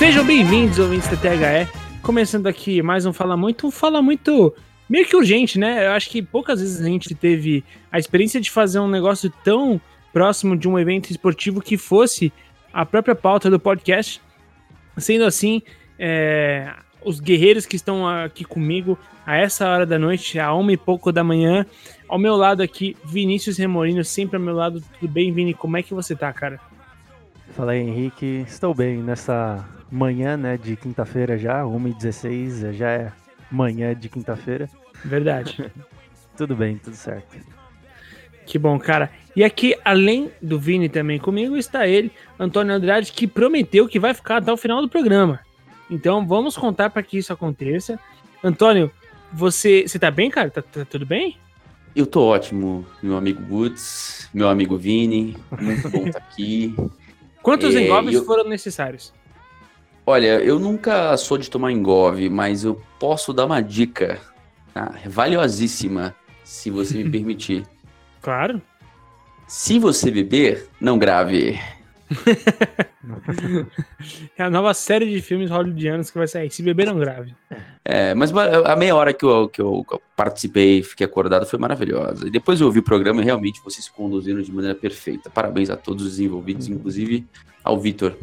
Sejam bem-vindos, ouvintes da THE. Começando aqui mais um Fala Muito, um Fala Muito meio que urgente, né? Eu acho que poucas vezes a gente teve a experiência de fazer um negócio tão próximo de um evento esportivo que fosse a própria pauta do podcast. Sendo assim, é, os guerreiros que estão aqui comigo a essa hora da noite, a uma e pouco da manhã, ao meu lado aqui, Vinícius Remorino, sempre ao meu lado. Tudo bem, Vini? Como é que você tá, cara? Fala aí, Henrique. Estou bem nessa manhã, né, de quinta-feira já, 1h16, já é manhã de quinta-feira. Verdade. tudo bem, tudo certo. Que bom, cara. E aqui, além do Vini também comigo, está ele, Antônio Andrade, que prometeu que vai ficar até o final do programa. Então vamos contar para que isso aconteça. Antônio, você, você tá bem, cara? Tá, tá tudo bem? Eu tô ótimo, meu amigo Woods, meu amigo Vini, muito bom estar tá aqui. Quantos é, engolves eu... foram necessários? Olha, eu nunca sou de tomar engove, mas eu posso dar uma dica tá? valiosíssima, se você me permitir. Claro. Se você beber, não grave. é a nova série de filmes hollywoodianos que vai sair. Se beber, não grave. É, mas a meia hora que eu, que eu participei fiquei acordado foi maravilhosa. E depois eu ouvi o programa e realmente vocês conduziram de maneira perfeita. Parabéns a todos os envolvidos, inclusive ao Vitor.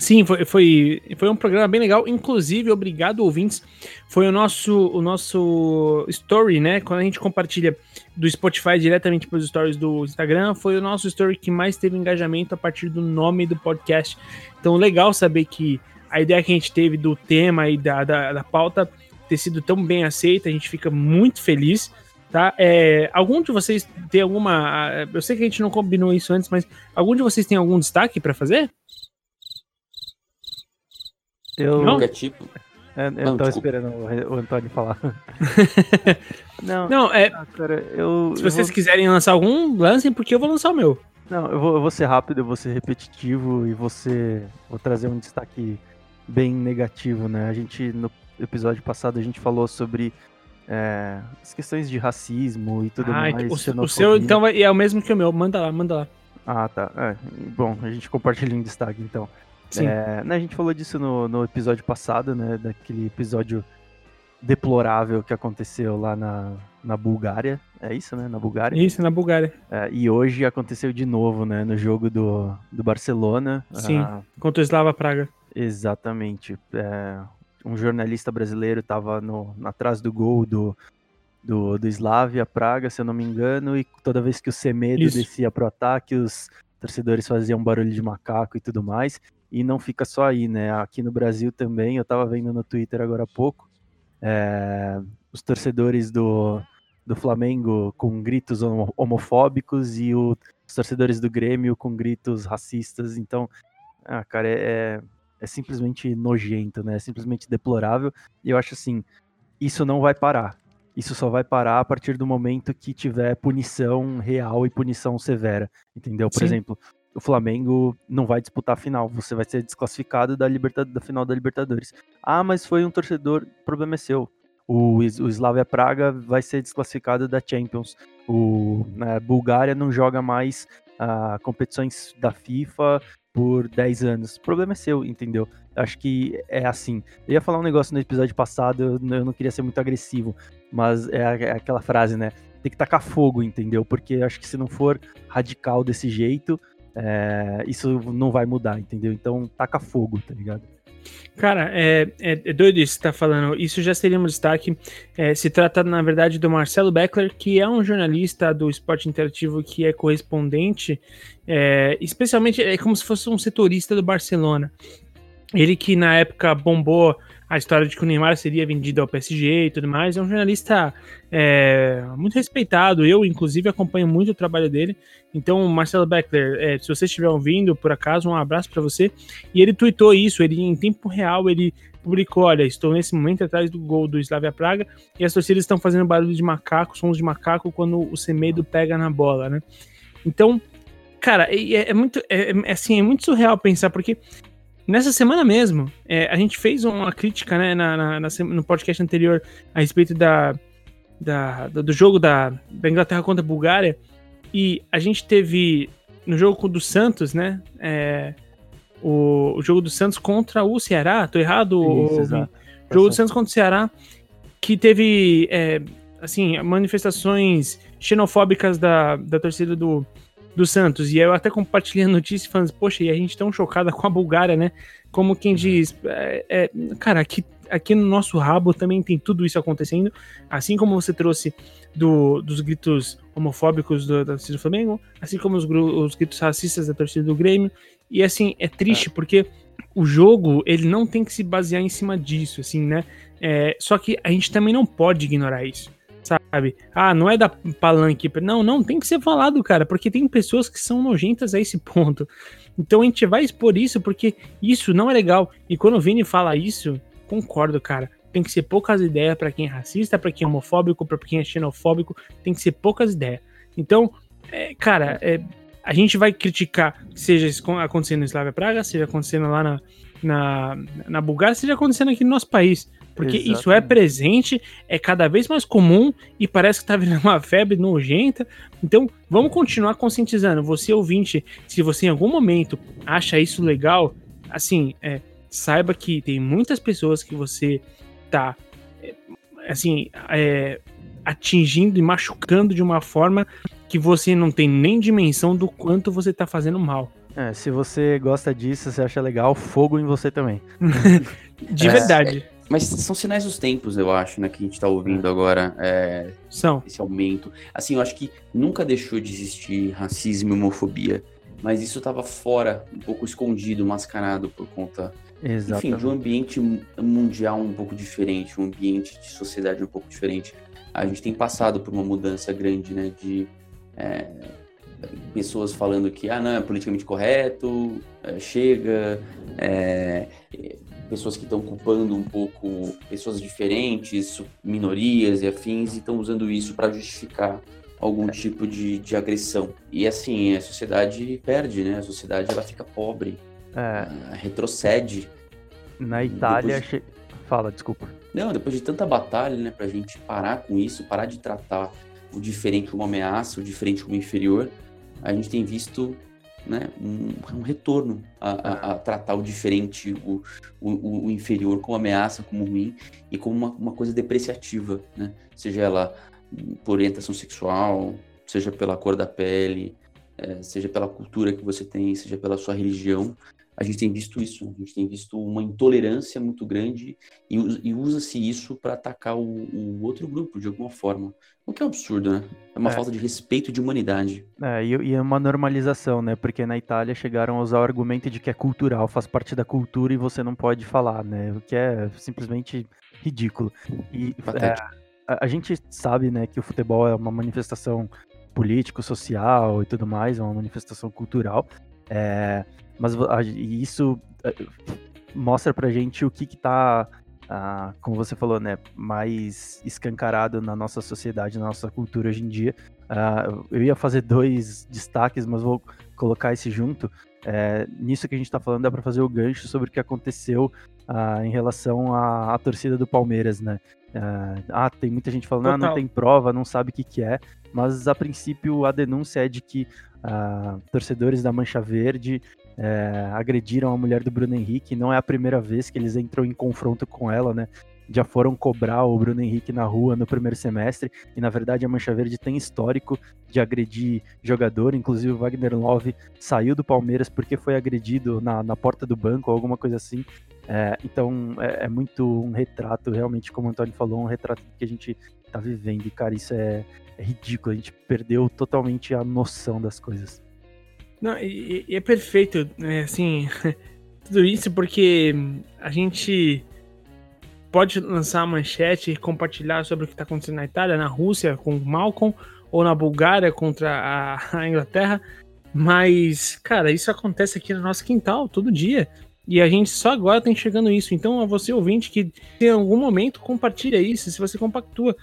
Sim, foi, foi, foi um programa bem legal. Inclusive, obrigado, ouvintes. Foi o nosso, o nosso story, né? Quando a gente compartilha do Spotify diretamente para os stories do Instagram, foi o nosso story que mais teve engajamento a partir do nome do podcast. Então, legal saber que a ideia que a gente teve do tema e da, da, da pauta ter sido tão bem aceita. A gente fica muito feliz. Tá? É, algum de vocês tem alguma. Eu sei que a gente não combinou isso antes, mas algum de vocês tem algum destaque para fazer? Eu... Não? É tipo... É, eu não, tava esperando o, Antônio falar. não, não, é. Ah, cara, eu, se vocês vou... quiserem lançar algum, lancem, porque eu vou lançar o meu. Não, eu vou, eu vou ser rápido, eu vou ser repetitivo e você vou trazer um destaque bem negativo, né? A gente, no episódio passado, a gente falou sobre é, as questões de racismo e tudo ah, mais. O, o seu, então, é o mesmo que o meu. Manda lá, manda lá. Ah, tá. É, bom, a gente compartilha um destaque, então. Sim. É, né, a gente falou disso no, no episódio passado, né? Daquele episódio deplorável que aconteceu lá na, na Bulgária. É isso, né? Na Bulgária. Isso, na Bulgária. É, e hoje aconteceu de novo, né? No jogo do, do Barcelona. Sim, ah, contra o Slava Praga. Exatamente. É, um jornalista brasileiro estava atrás do gol do, do, do Slavia Praga, se eu não me engano, e toda vez que o Semedo Isso. descia pro ataque, os torcedores faziam barulho de macaco e tudo mais. E não fica só aí, né? Aqui no Brasil também, eu estava vendo no Twitter agora há pouco, é, os torcedores do, do Flamengo com gritos homofóbicos e o, os torcedores do Grêmio com gritos racistas. Então, ah, cara, é, é, simplesmente nojento, né? É simplesmente deplorável. E eu acho assim, isso não vai parar. Isso só vai parar a partir do momento que tiver punição real e punição severa, entendeu? Por Sim. exemplo, o Flamengo não vai disputar a final, você vai ser desclassificado da, da final da Libertadores. Ah, mas foi um torcedor, o problema é seu. O, o Slavia Praga vai ser desclassificado da Champions. O a né, Bulgária não joga mais uh, competições da FIFA por 10 anos. O problema é seu, entendeu? Acho que é assim. Eu ia falar um negócio no episódio passado, eu, eu não queria ser muito agressivo, mas é, é aquela frase, né? Tem que tacar fogo, entendeu? Porque acho que se não for radical desse jeito, é, isso não vai mudar, entendeu? Então taca fogo, tá ligado? Cara, é, é, é, doido isso que tá falando. Isso já seria um destaque. É, se trata, na verdade, do Marcelo Beckler, que é um jornalista do esporte interativo que é correspondente, é, especialmente é como se fosse um setorista do Barcelona. Ele que na época bombou a história de que o Neymar seria vendido ao PSG e tudo mais. É um jornalista é, muito respeitado. Eu, inclusive, acompanho muito o trabalho dele. Então, Marcelo Beckler, é, se você estiver ouvindo, por acaso, um abraço para você. E ele tweetou isso, ele em tempo real, ele publicou, olha, estou nesse momento atrás do gol do Slavia Praga e as torcidas estão fazendo barulho de macaco, sons de macaco quando o Semedo pega na bola, né? Então, cara, é, é muito, é, é, assim, é muito surreal pensar, porque Nessa semana mesmo, é, a gente fez uma crítica né, na, na, na, no podcast anterior a respeito da, da, do jogo da, da Inglaterra contra a Bulgária. E a gente teve no jogo do Santos, né? É, o, o jogo do Santos contra o Ceará, tô errado? Isso, o, o jogo do Santos contra o Ceará, que teve, é, assim, manifestações xenofóbicas da, da torcida do, do Santos. E eu até compartilhei a notícia e falando, poxa, e a gente tão chocada com a Bulgária, né? Como quem diz, é, é, cara, aqui, aqui no nosso rabo também tem tudo isso acontecendo. Assim como você trouxe do, dos gritos homofóbicos do, da torcida do Flamengo, assim como os, os gritos racistas da torcida do Grêmio. E assim, é triste é. porque o jogo, ele não tem que se basear em cima disso, assim, né? É, só que a gente também não pode ignorar isso, sabe? Ah, não é da palanque. Não, não, tem que ser falado, cara, porque tem pessoas que são nojentas a esse ponto. Então a gente vai expor isso porque isso não é legal. E quando o Vini fala isso, concordo, cara. Tem que ser poucas ideias para quem é racista, para quem é homofóbico, para quem é xenofóbico. Tem que ser poucas ideias. Então, é, cara, é, a gente vai criticar, seja acontecendo em Slavia Praga, seja acontecendo lá na, na, na Bulgária, seja acontecendo aqui no nosso país. Porque Exatamente. isso é presente, é cada vez mais comum e parece que tá virando uma febre nojenta. Então, vamos continuar conscientizando. Você, ouvinte, se você em algum momento acha isso legal, assim, é, saiba que tem muitas pessoas que você tá, é, assim, é, atingindo e machucando de uma forma que você não tem nem dimensão do quanto você tá fazendo mal. É, se você gosta disso, você acha legal, fogo em você também. de é, verdade. Mas são sinais dos tempos, eu acho, né, que a gente tá ouvindo é. agora. É, são. Esse aumento. Assim, eu acho que nunca deixou de existir racismo e homofobia. Mas isso estava fora, um pouco escondido, mascarado por conta, Exatamente. enfim, de um ambiente mundial um pouco diferente, um ambiente de sociedade um pouco diferente. A gente tem passado por uma mudança grande, né, de é, pessoas falando que, ah, não, é politicamente correto, é, chega, é, pessoas que estão culpando um pouco pessoas diferentes, minorias e afins, e estão usando isso para justificar algum tipo de, de agressão. E assim, a sociedade perde, né? A sociedade ela fica pobre, é. retrocede. Na Itália, fala, desculpa. Não, depois de tanta batalha, né, pra gente parar com isso, parar de tratar o diferente como ameaça, o diferente como inferior, a gente tem visto né, um, um retorno a, a, a, tratar o diferente, o, o, o, inferior como ameaça, como ruim e como uma, uma coisa depreciativa, né? Seja ela por orientação sexual, seja pela cor da pele, é, seja pela cultura que você tem, seja pela sua religião, a gente tem visto isso, a gente tem visto uma intolerância muito grande e, e usa-se isso para atacar o, o, outro grupo de alguma forma. O que é um absurdo, né? É uma é. falta de respeito de humanidade. É, e, e é uma normalização, né? Porque na Itália chegaram a usar o argumento de que é cultural, faz parte da cultura e você não pode falar, né? O que é simplesmente ridículo. E é, a, a gente sabe, né, que o futebol é uma manifestação político, social e tudo mais, é uma manifestação cultural. É, mas isso eh, mostra pra gente o que que tá, ah, como você falou, né, mais escancarado na nossa sociedade, na nossa cultura hoje em dia. Ah, eu ia fazer dois destaques, mas vou colocar esse junto. É, nisso que a gente está falando, dá para fazer o gancho sobre o que aconteceu ah, em relação à, à, torcida do Palmeiras, né? ah, tem muita gente falando, ah, não tem prova, não sabe o que, que é, mas a princípio a denúncia é de que torcedores da Mancha Verde é, agrediram a mulher do Bruno Henrique. Não é a primeira vez que eles entram em confronto com ela, né? Já foram cobrar o Bruno Henrique na rua no primeiro semestre. E na verdade a Mancha Verde tem histórico de agredir jogador. Inclusive o Wagner Love saiu do Palmeiras porque foi agredido na, na porta do banco ou alguma coisa assim. É, então é, é, muito um retrato, realmente, como o Antônio falou, um retrato que a gente tá vivendo. E, cara, isso é, é ridículo. A gente perdeu totalmente a noção das coisas. Não, e, e é perfeito, né, assim, tudo isso porque a gente pode lançar a manchete e compartilhar sobre o que está acontecendo na Itália, na Rússia com Malcolm, ou na Bulgária contra a, a Inglaterra, mas, cara, isso acontece aqui no nosso quintal todo dia. E a gente só agora está enxergando isso. Então, a você ouvinte que em algum momento compartilha isso, se você compactua,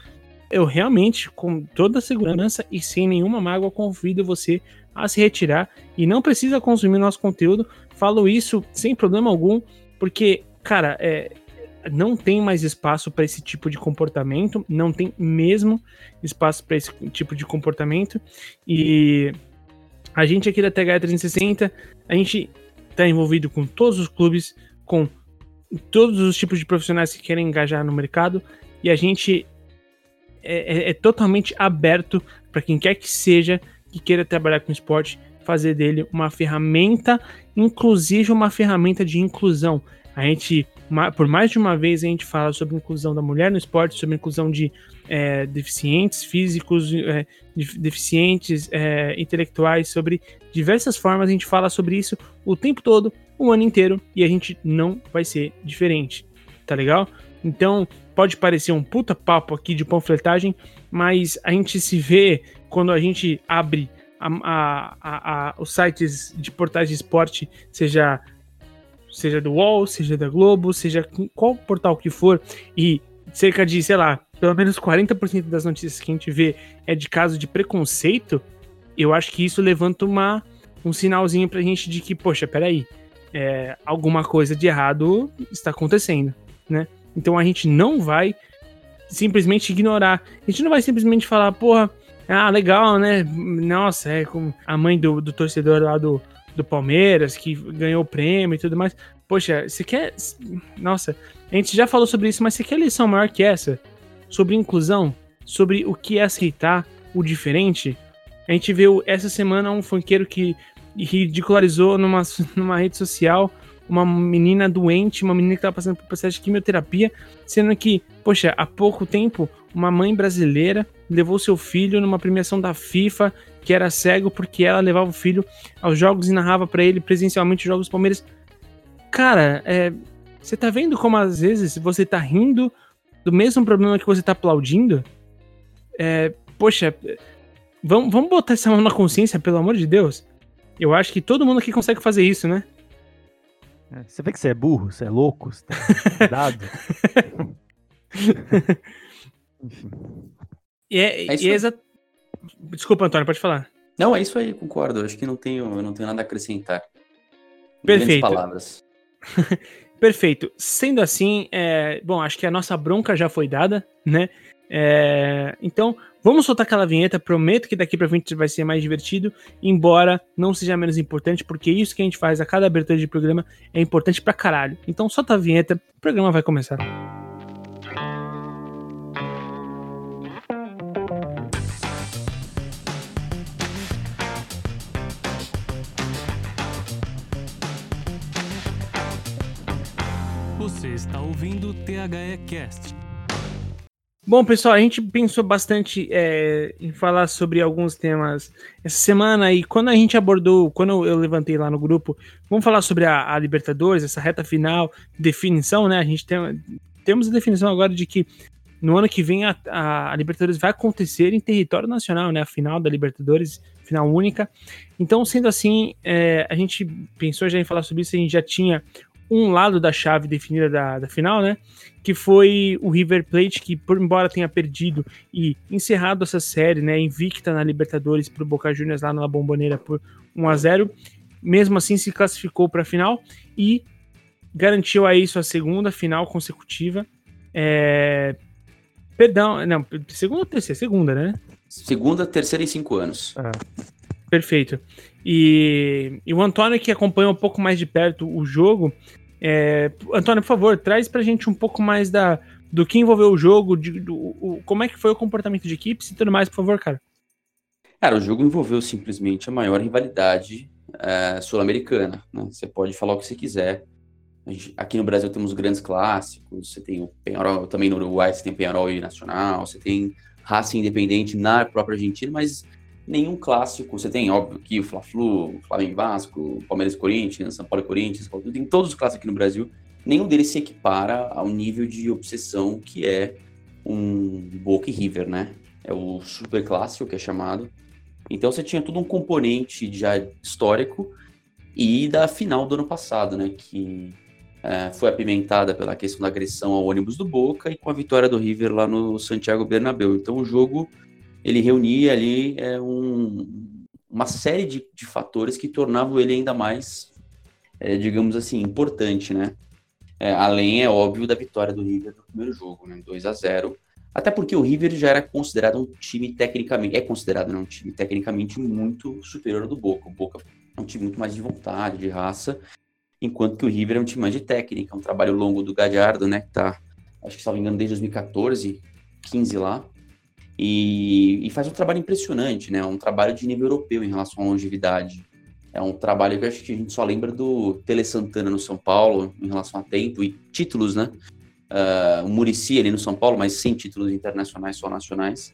eu realmente, com toda a segurança e sem nenhuma mágoa, convido você a se retirar e não precisa consumir nosso conteúdo. Falo isso sem problema algum, porque, cara, é, não tem mais espaço para esse tipo de comportamento, não tem mesmo espaço para esse tipo de comportamento. E a gente aqui da TH360, a gente está envolvido com todos os clubes, com todos os tipos de profissionais que querem engajar no mercado e a gente é, é, é totalmente aberto para quem quer que seja que queira trabalhar com esporte, fazer dele uma ferramenta, inclusive uma ferramenta de inclusão. A gente, por mais de uma vez, a gente fala sobre inclusão da mulher no esporte, sobre inclusão de é, deficientes físicos, é, deficientes é, intelectuais, sobre diversas formas. A gente fala sobre isso o tempo todo, o ano inteiro, e a gente não vai ser diferente. Tá legal? Então, pode parecer um puta papo aqui de panfletagem, mas a gente se vê quando a gente abre a, a, a, os sites de portais de esporte, seja seja do UOL, seja da Globo, seja qual portal que for, e cerca de, sei lá, pelo menos 40% das notícias que a gente vê é de caso de preconceito, eu acho que isso levanta uma, um sinalzinho pra gente de que, poxa, peraí, é, alguma coisa de errado está acontecendo, né? Então a gente não vai simplesmente ignorar. A gente não vai simplesmente falar, porra, ah, legal, né? Nossa, é como a mãe do, do torcedor lá do, do Palmeiras, que ganhou o prêmio e tudo mais. Poxa, você quer. Nossa, a gente já falou sobre isso, mas você quer lição maior que essa? Sobre inclusão? Sobre o que é aceitar o diferente? A gente viu essa semana um funkeiro que ridicularizou numa, numa rede social uma menina doente, uma menina que estava passando por processo de quimioterapia, sendo que, poxa, há pouco tempo, uma mãe brasileira levou seu filho numa premiação da FIFA, que era cego porque ela levava o filho aos jogos e narrava para ele presencialmente os jogos do Palmeiras. Cara, é, você tá vendo como às vezes você tá rindo do mesmo problema que você tá aplaudindo? É, poxa, vamos, vamos botar essa mão na consciência, pelo amor de Deus. Eu acho que todo mundo aqui consegue fazer isso, né? É, você vê que você é burro, você é louco, você tá dado. Enfim. E é, é e é exa... Desculpa, Antônio, pode falar. Não, é isso aí, concordo. Acho que não tenho, não tenho nada a acrescentar. Perfeito. palavras. Perfeito. Sendo assim, é... bom, acho que a nossa bronca já foi dada, né? É... Então, vamos soltar aquela vinheta. Prometo que daqui pra frente vai ser mais divertido, embora não seja menos importante, porque isso que a gente faz a cada abertura de programa é importante pra caralho. Então, solta a vinheta, o programa vai começar. Você está ouvindo o THE Cast. Bom, pessoal, a gente pensou bastante é, em falar sobre alguns temas essa semana e quando a gente abordou, quando eu levantei lá no grupo, vamos falar sobre a, a Libertadores, essa reta final, definição, né? A gente tem, temos a definição agora de que no ano que vem a, a, a, Libertadores vai acontecer em território nacional, né? A final da Libertadores, final única. Então, sendo assim, é, a gente pensou já em falar sobre isso, a gente já tinha um lado da chave definida da, da final, né? Que foi o River Plate, que, por embora tenha perdido e encerrado essa série, né? Invicta na Libertadores para o Boca Juniors lá na Bomboneira por 1 a 0 mesmo assim se classificou para a final e garantiu aí sua segunda final consecutiva. É... Perdão, não, segunda ou terceira? Segunda, né? Segunda, terceira em cinco anos. Ah, perfeito. E, e, o Antônio, que acompanha um pouco mais de perto o jogo, é, Antônio, por favor, traz pra gente um pouco mais da, do que envolveu o jogo, de, do, o, como é que foi o comportamento de equipes e tudo mais, por favor, cara. Cara, o jogo envolveu simplesmente a maior rivalidade é, sul-americana. Né? Você pode falar o que você quiser. Gente, aqui no Brasil temos grandes clássicos, você tem o Penharol, também no Uruguai você tem Penharol e Nacional, você tem Raça Independente na própria Argentina, mas nenhum clássico. Você tem, óbvio, aqui o Fla-Flu, Flamengo Vasco, Palmeiras Corinthians, São Paulo Corinthians, tem todos os clássicos aqui no Brasil. Nenhum deles se equipara ao nível de obsessão que é um Boca e River, né? É o super clássico que é chamado. Então você tinha todo um componente já histórico e da final do ano passado, né? Que é, foi apimentada pela questão da agressão ao ônibus do Boca e com a vitória do River lá no Santiago Bernabéu. Então o jogo ele reunia ali é, um, uma série de, de, fatores que tornavam ele ainda mais, é, digamos assim, importante, né? É, além, é óbvio, da vitória do River no primeiro jogo, né? 2 a 0 Até porque o River já era considerado um time tecnicamente, é considerado né, um time tecnicamente muito superior ao do Boca. O Boca é um time muito mais de vontade, de raça. enquanto que o River é um time mais de técnica, um trabalho longo do Gadiardo, né, que tá, acho que se não me engano, desde 2014, 15 lá, e, e, faz um trabalho impressionante, né, um trabalho de nível europeu em relação à longevidade. É um trabalho que acho que a gente só lembra do Tele Santana no São Paulo, em relação a tempo e títulos, né, uh, o Murici ali no São Paulo, mas sem títulos internacionais, só nacionais.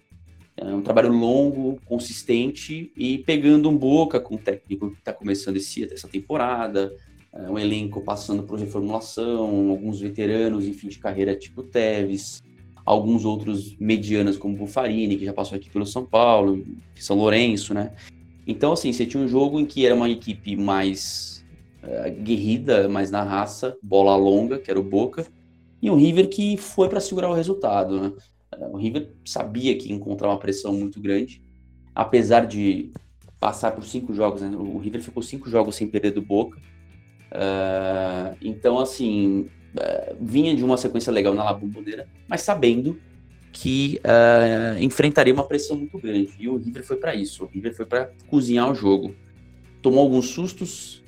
É um trabalho longo, consistente e pegando um boca com o técnico que está começando esse, essa temporada, é um elenco passando por reformulação, alguns veteranos em fim de carreira, tipo Teves, alguns outros medianos como Bufarini, que já passou aqui pelo São Paulo, São Lourenço, né? Então, assim, você tinha um jogo em que era uma equipe mais uh, guerrida, mais na raça, bola longa, que era o Boca, e um River que foi para segurar o resultado, né? O River sabia que ia encontrar uma pressão muito grande, apesar de passar por cinco jogos, né? O River ficou cinco jogos sem perder do Boca. Uh, então, assim, uh, vinha de uma sequência legal na La Bombonera, mas sabendo que uh, enfrentaria uma pressão muito grande. E o River foi para isso. O River foi para cozinhar o jogo. Tomou alguns sustos,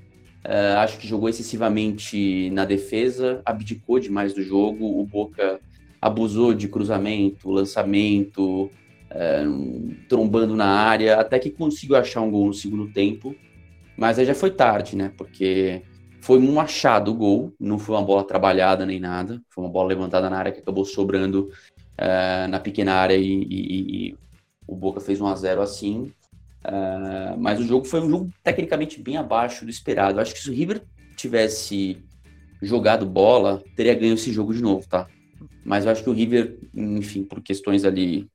acho que jogou excessivamente na defesa, abdicou demais do jogo. O Boca abusou de cruzamento, lançamento, é, trombando na área, até que conseguiu achar um gol no segundo tempo. Mas aí já foi tarde, né? Porque foi um achado o gol, não foi uma bola trabalhada nem nada, foi uma bola levantada na área que acabou sobrando é, na pequena área e, e, e, o Boca fez 1 a 0 assim. É, mas o jogo foi um jogo tecnicamente bem abaixo do esperado. Eu acho que se o River tivesse jogado bola, teria ganho esse jogo de novo, tá? Mas eu acho que o River, enfim, por questões ali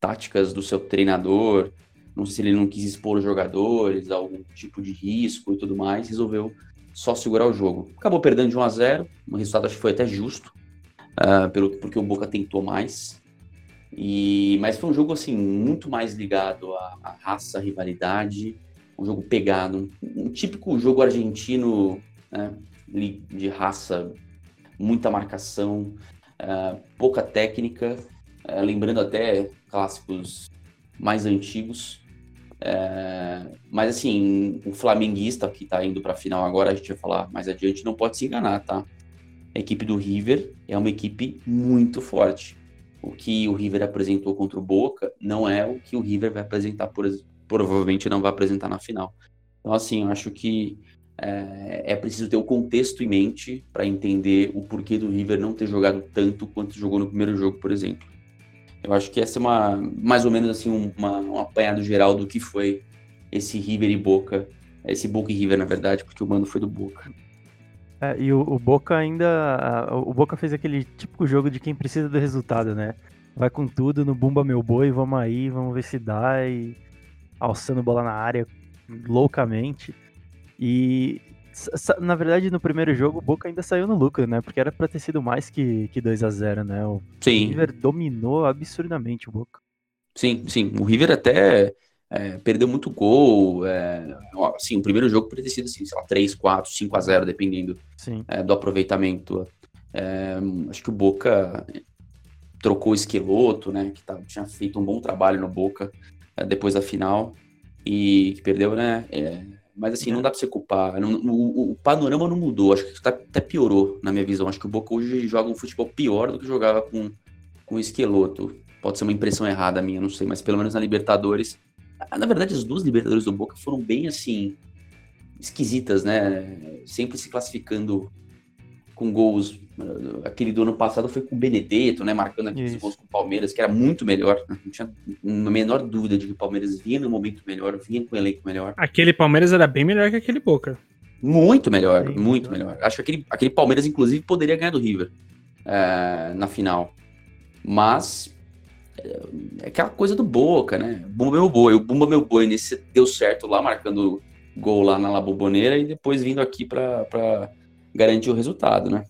táticas do seu treinador, não sei se ele não quis expor os jogadores, algum tipo de risco e tudo mais, resolveu só segurar o jogo. Acabou perdendo de 1 a 0 o resultado acho que foi até justo, uh, pelo, porque o Boca tentou mais. E, mas foi um jogo assim muito mais ligado à, à raça, à rivalidade, um jogo pegado, um, um típico jogo argentino né, de raça, muita marcação, uh, pouca técnica, uh, lembrando até clássicos mais antigos. Uh, mas assim, o flamenguista que está indo para a final agora, a gente vai falar mais adiante, não pode se enganar, tá? A equipe do River é uma equipe muito forte. O que o River apresentou contra o Boca não é o que o River vai apresentar, por, provavelmente não vai apresentar na final. Então, assim, eu acho que é, é preciso ter o contexto em mente para entender o porquê do River não ter jogado tanto quanto jogou no primeiro jogo, por exemplo. Eu acho que essa é uma, mais ou menos assim, uma, um apanhado geral do que foi esse River e Boca, esse Boca e River, na verdade, porque o mando foi do Boca. É, e o, o, Boca ainda. O Boca fez aquele típico jogo de quem precisa do resultado, né? Vai com tudo no Bumba Meu Boi, vamos aí, vamos ver se dá, e alçando bola na área loucamente. E na verdade, no primeiro jogo, o Boca ainda saiu no lucro, né? Porque era pra ter sido mais que, que 2 a 0 né? O sim. River dominou absurdamente o Boca. Sim, sim. O River até é, perdeu muito gol. É, assim, o primeiro jogo poderia ter sido assim, sei lá, 3, 4, 5 a 0 dependendo é, do aproveitamento. É, acho que o Boca trocou o Esqueloto, né? Que tá, tinha feito um bom trabalho no Boca é, depois da final e que perdeu, né? Mas assim, não dá pra você culpar. Não, o, o, panorama não mudou. Acho que tá, até piorou, na minha visão. Acho que o Boca hoje joga um futebol pior do que jogava com, com o Esqueloto. Pode ser uma impressão errada minha, não sei, mas pelo menos na Libertadores. Na verdade, as duas Libertadores do Boca foram bem assim. esquisitas, né? Sempre se classificando com gols. Aquele do ano passado foi com o Benedetto, né? Marcando aqueles gols com o Palmeiras, que era muito melhor. Né? Não tinha a menor dúvida de que o Palmeiras vinha no momento melhor, vinha com o elenco melhor. Aquele Palmeiras era bem melhor que aquele Boca. Muito melhor, Sim, muito melhor. Acho que aquele, aquele Palmeiras, inclusive, poderia ganhar do River é, na final. Mas é, é aquela coisa do Boca, né? Bumba meu boi. O Bumba meu boi nesse deu certo lá, marcando gol lá na La Boboneira e depois vindo aqui para garantir o resultado, né?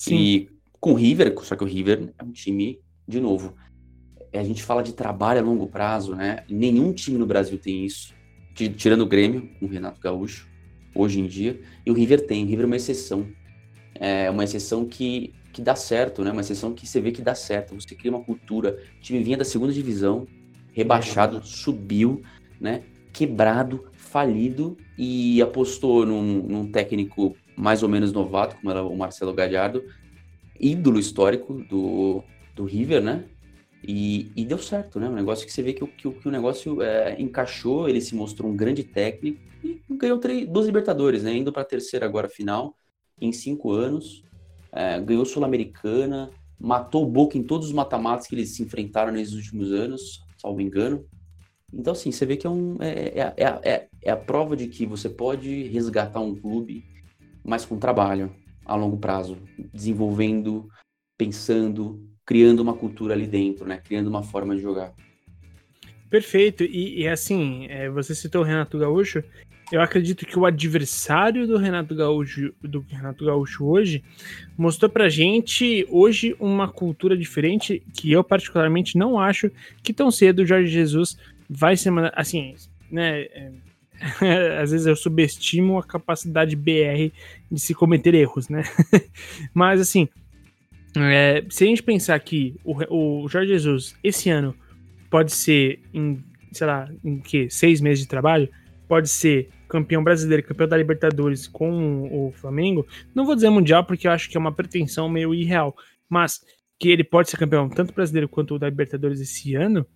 Sim. E com o River, só que o River é um time, de novo, a gente fala de trabalho a longo prazo, né? Nenhum time no Brasil tem isso, tirando o Grêmio, com o Renato Gaúcho, hoje em dia, e o River tem, o River é uma exceção. É uma exceção que, que dá certo, né? Uma exceção que você vê que dá certo. Você cria uma cultura. O time vinha da segunda divisão, rebaixado, subiu, né? quebrado, falido e apostou num, num técnico mais ou menos novato, como era o Marcelo Gallardo, ídolo histórico do, do River, né? E, e, deu certo, né? Um negócio que você vê que, que, que o negócio é, encaixou, ele se mostrou um grande técnico e ganhou três, duas Libertadores, né? Indo para a terceira agora final, em cinco anos. É, ganhou Sul-Americana, matou o Boca em todos os mata-matas que eles se enfrentaram nesses últimos anos, salvo engano. Então, assim, você vê que é, um, é, é, é, é a prova de que você pode resgatar um clube, mas com trabalho a longo prazo, desenvolvendo, pensando, criando uma cultura ali dentro, né? Criando uma forma de jogar. Perfeito. E, e assim, é, você citou o Renato Gaúcho. Eu acredito que o adversário do Renato Gaúcho, do Renato Gaúcho hoje, mostrou pra gente hoje uma cultura diferente que eu particularmente não acho que tão cedo o Jorge Jesus vai ser assim, né? É, às vezes eu subestimo a capacidade BR de se cometer erros, né? Mas assim, é, se a gente pensar que o, o Jorge Jesus esse ano pode ser em, sei lá, em que seis meses de trabalho, pode ser campeão brasileiro, campeão da Libertadores com o Flamengo, não vou dizer mundial porque eu acho que é uma pretensão meio irreal, mas que ele pode ser campeão tanto brasileiro quanto da Libertadores esse ano,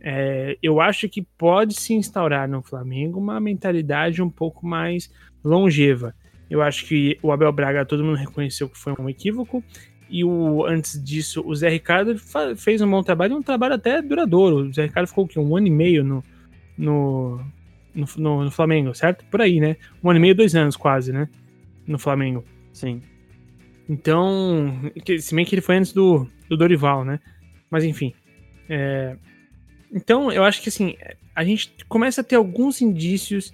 é, eu acho que pode se instaurar no Flamengo uma mentalidade um pouco mais longeva. Eu acho que o Abel Braga, todo mundo reconheceu que foi um equívoco. E o, antes disso, o Zé Ricardo fez um bom trabalho, um trabalho até duradouro. O Zé Ricardo ficou o Um ano e meio no, no, no, no, no Flamengo, certo? Por aí, né? Um ano e meio, dois anos quase, né? No Flamengo. Sim. Então, se bem que ele foi antes do, do Dorival, né? Mas enfim. É, então, eu acho que assim, a gente começa a ter alguns indícios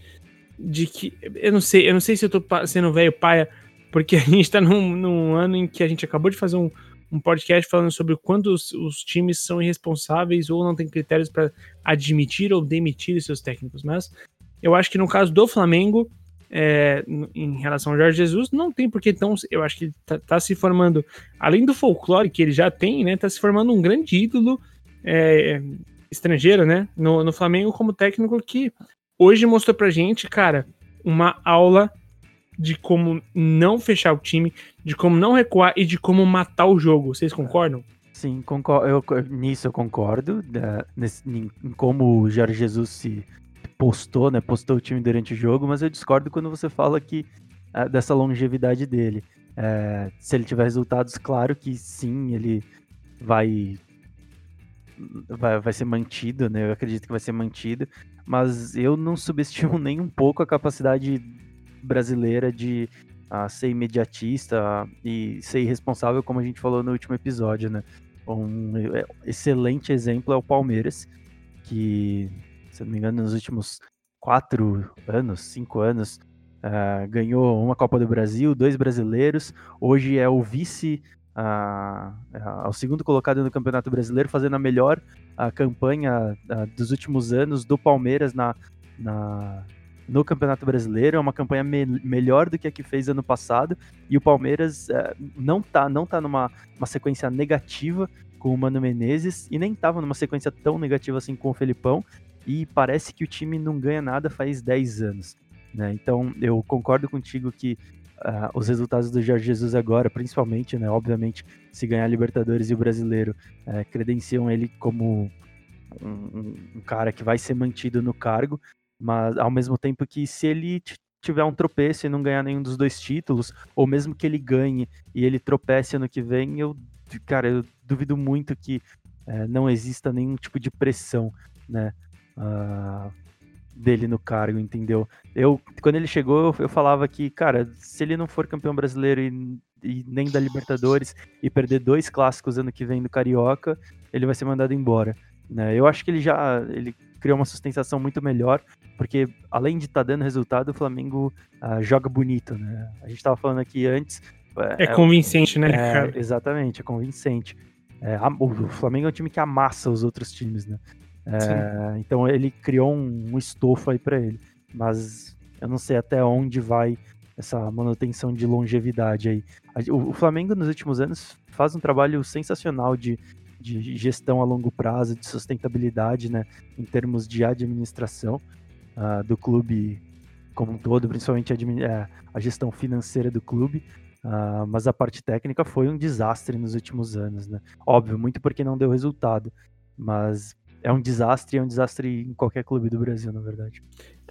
de que. Eu não sei, eu não sei se eu tô sendo velho paia, porque a gente tá num, num, ano em que a gente acabou de fazer um, um podcast falando sobre quando os, os times são irresponsáveis ou não tem critérios para admitir ou demitir seus técnicos. Mas eu acho que no caso do Flamengo, é, em relação ao Jorge Jesus, não tem porque então eu acho que tá, tá, se formando, além do folclore que ele já tem, né, tá se formando um grande ídolo é, estrangeiro, né, no, no Flamengo como técnico que hoje mostrou pra gente, cara, uma aula de como não fechar o time, de como não recuar e de como matar o jogo. Vocês concordam? Sim, concordo, eu, nisso eu concordo, né, nesse, em, como o Jorge Jesus se postou, né, postou o time durante o jogo, mas eu discordo quando você fala que é, dessa longevidade dele. É, se ele tiver resultados, claro que sim, ele vai vai, vai ser mantido, né? Eu acredito que vai ser mantido, mas eu não subestimo nem um pouco a capacidade brasileira de uh, ser imediatista e ser irresponsável, como a gente falou no último episódio, né? Um é, excelente exemplo é o Palmeiras, que, se não me engano, nos últimos quatro anos, cinco anos, uh, ganhou uma Copa do Brasil, dois brasileiros, hoje é o vice a, a, ao segundo colocado no Campeonato Brasileiro, fazendo a melhor a campanha a, dos últimos anos do Palmeiras na, na, no Campeonato Brasileiro. É uma campanha me, melhor do que a que fez ano passado. E o Palmeiras é, não está não tá numa uma sequência negativa com o Mano Menezes e nem estava numa sequência tão negativa assim com o Felipão. E parece que o time não ganha nada faz 10 anos. Né? Então eu concordo contigo que uh, os resultados do Jorge Jesus agora, principalmente, né? Obviamente, se ganhar a Libertadores e o Brasileiro, uh, credenciam ele como um, um, cara que vai ser mantido no cargo, mas ao mesmo tempo que se ele tiver um tropeço e não ganhar nenhum dos dois títulos, ou mesmo que ele ganhe e ele tropece ano que vem, eu, cara, eu duvido muito que uh, não exista nenhum tipo de pressão, né? Uh, dele no cargo, entendeu? Eu, quando ele chegou, eu, eu falava que, cara, se ele não for campeão brasileiro e, e, nem da Libertadores e perder dois clássicos ano que vem do Carioca, ele vai ser mandado embora. Né? Eu acho que ele já ele criou uma sustentação muito melhor, porque além de estar tá dando resultado, o Flamengo uh, joga bonito, né? A gente estava falando aqui antes. É, é convincente, né, é, cara? Exatamente, é convincente. É, o Flamengo é um time que amassa os outros times, né? É, então ele criou um, um estofo aí para ele. Mas eu não sei até onde vai essa manutenção de longevidade aí. O, o Flamengo nos últimos anos faz um trabalho sensacional de, de gestão a longo prazo, de sustentabilidade, né, em termos de administração. uh, do clube como um todo, principalmente a, é, a gestão financeira do clube. Uh, mas a parte técnica foi um desastre nos últimos anos, né? Óbvio, muito porque não deu resultado. Mas é um desastre, é um desastre em qualquer clube do Brasil, na verdade.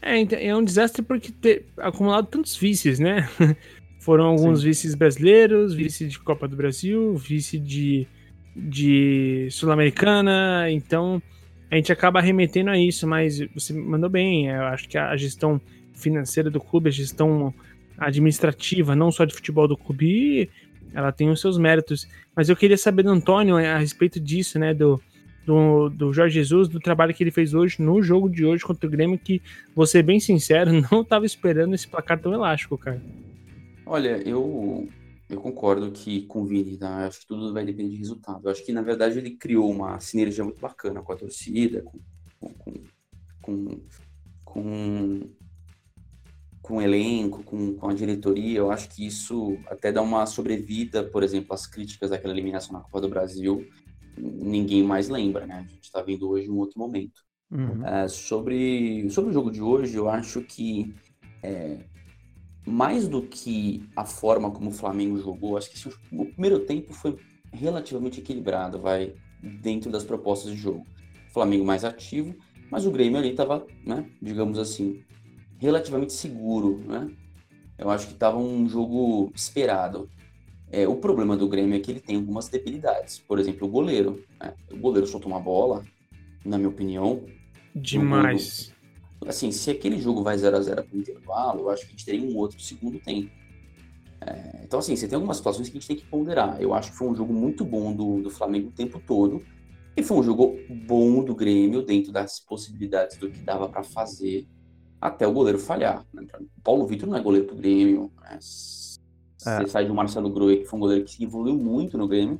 É, então, é um desastre porque ter acumulado tantos vices, né? Foram alguns Sim. vices brasileiros, vice de Copa do Brasil, vice de, de Sul-Americana, então a gente acaba remetendo a isso, mas você mandou bem, eu acho que a gestão financeira do clube, a gestão administrativa, não só de futebol do clube, ela tem os seus méritos. Mas eu queria saber do Antônio a respeito disso, né, do, do, do Jorge Jesus, do trabalho que ele fez hoje no jogo de hoje contra o Grêmio, que, vou ser bem sincero, não estava esperando esse placar tão elástico, cara. Olha, eu, eu concordo que com o Vini, tá? acho que tudo vai depender de resultado. Eu acho que, na verdade, ele criou uma sinergia muito bacana com a torcida, com, com, com, com, com o elenco, com, com a diretoria. Eu acho que isso até dá uma sobrevida, por exemplo, às críticas daquela eliminação na Copa do Brasil ninguém mais lembra, né? A gente está vendo hoje um outro momento. Uhum. É, sobre, sobre o jogo de hoje, eu acho que é, mais do que a forma como o Flamengo jogou, acho que o primeiro tempo foi relativamente equilibrado, vai dentro das propostas de jogo. O Flamengo mais ativo, mas o Grêmio ali estava, né, digamos assim, relativamente seguro, né? Eu acho que estava um jogo esperado. É, o problema do Grêmio é que ele tem algumas debilidades. Por exemplo, o goleiro. Né? O goleiro soltou uma bola, na minha opinião. Demais. assim, se aquele jogo vai 0 a 0 para o intervalo, eu acho que a gente teria um outro segundo tempo. É, então, assim, você tem algumas situações que a gente tem que ponderar. Eu acho que foi um jogo muito bom do, do Flamengo o tempo todo. E foi um jogo bom do Grêmio, dentro das possibilidades do que dava para fazer, até o goleiro falhar. Né? Paulo Vitor não é goleiro do Grêmio. Né? É. Você sai de um Marcelo Groi, que foi um goleiro que evoluiu muito no Grêmio,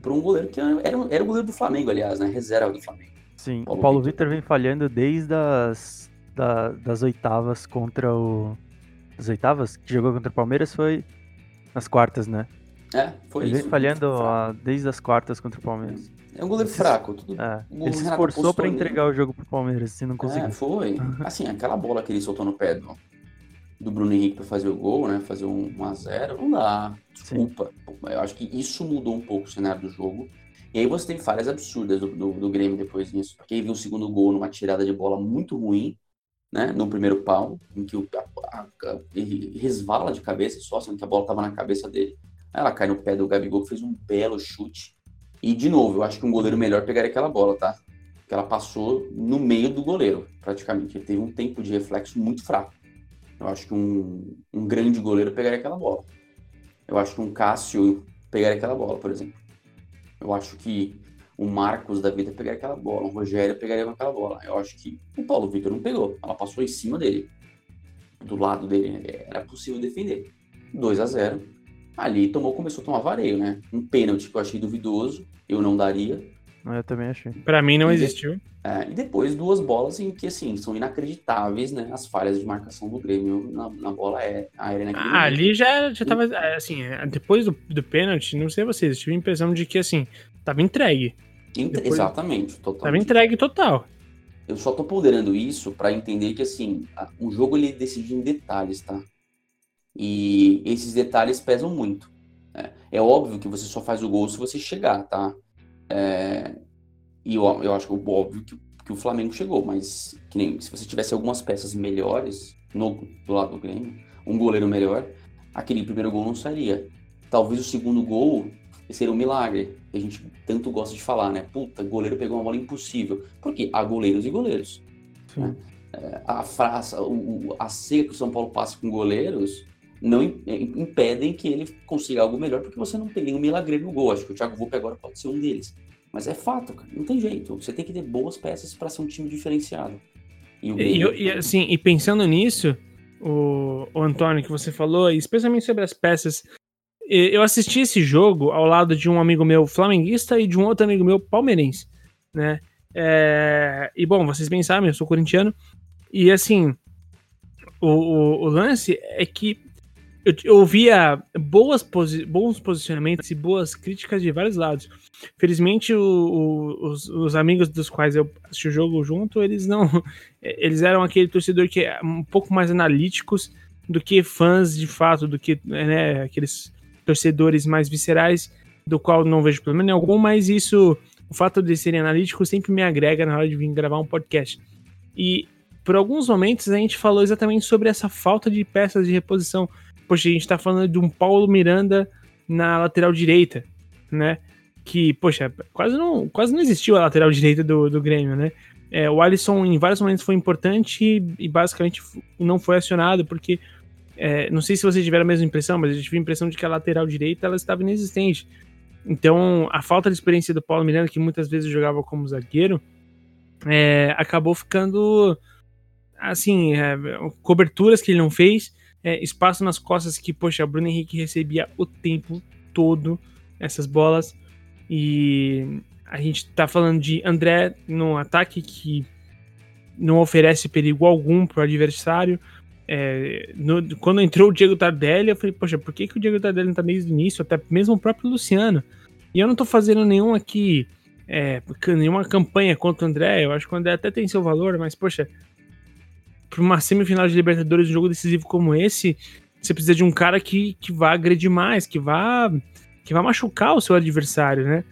para um goleiro que era, era o goleiro do Flamengo, aliás, né? Reserva do Flamengo. Sim, Paulo o Paulo Vitor vem falhando desde as da, das oitavas contra o. As oitavas que jogou contra o Palmeiras foi nas quartas, né? É, foi Ele isso. vem falhando ó, desde as quartas contra o Palmeiras. É um goleiro fraco. Tudo, é. Ele se esforçou para entregar o jogo pro Palmeiras, se não conseguiu. É, foi. Assim, aquela bola que ele soltou no pé do, do Bruno Henrique para fazer o gol, né? Fazer um 1x0, não dá. Desculpa. Sim. Eu acho que isso mudou um pouco o cenário do jogo. E aí você teve falhas absurdas do, do, do Grêmio depois disso. Porque aí viu o segundo gol numa tirada de bola muito ruim, né? No primeiro pau, em que o, a, a, a, resvala de cabeça só, sendo que a bola estava na cabeça dele. Aí ela cai no pé do Gabigol, que fez um belo chute. E, de novo, eu acho que um goleiro melhor pegaria aquela bola, tá? Que ela passou no meio do goleiro, praticamente. Ele teve um tempo de reflexo muito fraco. Eu acho que um, um grande goleiro pegaria aquela bola. Eu acho que um Cássio pegaria aquela bola, por exemplo. Eu acho que o Marcos da vida pegaria aquela bola, o Rogério pegaria aquela bola. Eu acho que o Paulo Vitor não pegou. Ela passou em cima dele, do lado dele. Era possível defender. 2 a 0 Ali tomou, começou a tomar vareio, né? Um pênalti que eu achei duvidoso, eu não daria. Eu também achei. Para mim não existiu. É, e depois duas bolas em que, assim, são inacreditáveis, né? As falhas de marcação do Grêmio na, na bola é, aérea naquele ah, Ali já, já tava, é, assim, é, depois do, do pênalti, não sei vocês, tive a impressão de que, assim, tava entregue. Depois, exatamente, total. Tava entregue total. Eu só tô ponderando isso para entender que, assim, o jogo ele decide em detalhes, tá? E esses detalhes pesam muito. Né? É óbvio que você só faz o gol se você chegar, tá? É, e eu, eu acho que é óbvio que, que o Flamengo chegou, mas que nem, se você tivesse algumas peças melhores no, do lado do Grêmio, um goleiro melhor, aquele primeiro gol não sairia. Talvez o segundo gol seria um milagre, que a gente tanto gosta de falar, né? Puta, goleiro pegou uma bola impossível. Porque há goleiros e goleiros. Né? É, a frase, o, a seca que o São Paulo passa com goleiros não impedem que ele consiga algo melhor, porque você não tem nenhum milagre no gol. Acho que o Thiago Volpe agora pode ser um deles. Mas é fato, cara. Não tem jeito. Você tem que ter boas peças para ser um time diferenciado. E, e, e, assim, e pensando nisso, o, o Antônio que você falou, especialmente sobre as peças, eu assisti esse jogo ao lado de um amigo meu flamenguista e de um outro amigo meu palmeirense, né? É, e bom, vocês bem sabem, eu sou corintiano. E assim, o, o, o lance é que eu, eu ouvia boas posi bons posicionamentos e boas críticas de vários lados. Felizmente, o, o, os, os, amigos dos quais eu assisti o jogo junto, eles não. Eles eram aquele torcedor que é um pouco mais analíticos do que fãs de fato, do que né, aqueles torcedores mais viscerais, do qual não vejo problema nenhum, mas isso, o fato de serem analíticos sempre me agrega na hora de vir gravar um podcast. E por alguns momentos a gente falou exatamente sobre essa falta de peças de reposição poxa, a gente tá falando de um Paulo Miranda na lateral direita, né? Que, poxa, quase não, quase não existiu a lateral direita do, do Grêmio, né? É, o Alisson em vários momentos foi importante e, e basicamente não foi acionado, porque é, não sei se vocês tiveram a mesma impressão, mas eu tive a impressão de que a lateral direita ela estava inexistente. Então, a falta de experiência do Paulo Miranda, que muitas vezes jogava como zagueiro, é, acabou ficando assim, é, coberturas que ele não fez é, espaço nas costas que, poxa, Bruno Henrique recebia o tempo todo essas bolas. E a gente tá falando de André no ataque que não oferece perigo algum pro adversário. É, no, quando entrou o Diego Tardelli, eu falei, poxa, por que, que o Diego Tardelli não tá desde o início? Até mesmo o próprio Luciano. E eu não tô fazendo nenhum aqui, é, nenhuma campanha contra o André. Eu acho que o André até tem seu valor, mas, poxa, para uma semifinal de Libertadores, um jogo decisivo como esse, você precisa de um cara que, que vá agredir mais, que vá, que vá machucar o seu adversário, né?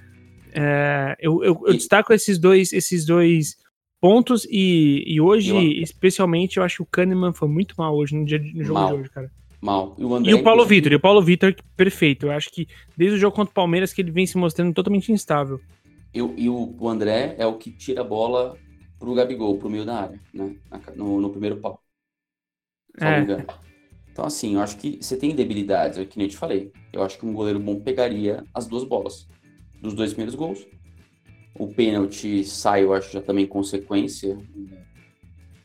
É, eu, eu, eu, destaco esses dois, esses dois pontos e, e hoje, eu... especialmente, eu acho que o Kahneman foi muito mal hoje no, dia, no jogo mal. de hoje, cara. Mal. E o, e o Paulo Vitor, e o Paulo Vitor, perfeito. Eu acho que desde o jogo contra o Palmeiras que ele vem se mostrando totalmente instável. E, e o, o André é o que tira a bola pro Gabigol, pro meio da área, né? No, no primeiro pau. É. Então, assim, eu acho que você tem debilidades, é que nem eu te falei. Eu acho que um goleiro bom pegaria as duas bolas dos dois primeiros gols. O pênalti sai, eu acho, já também consequência.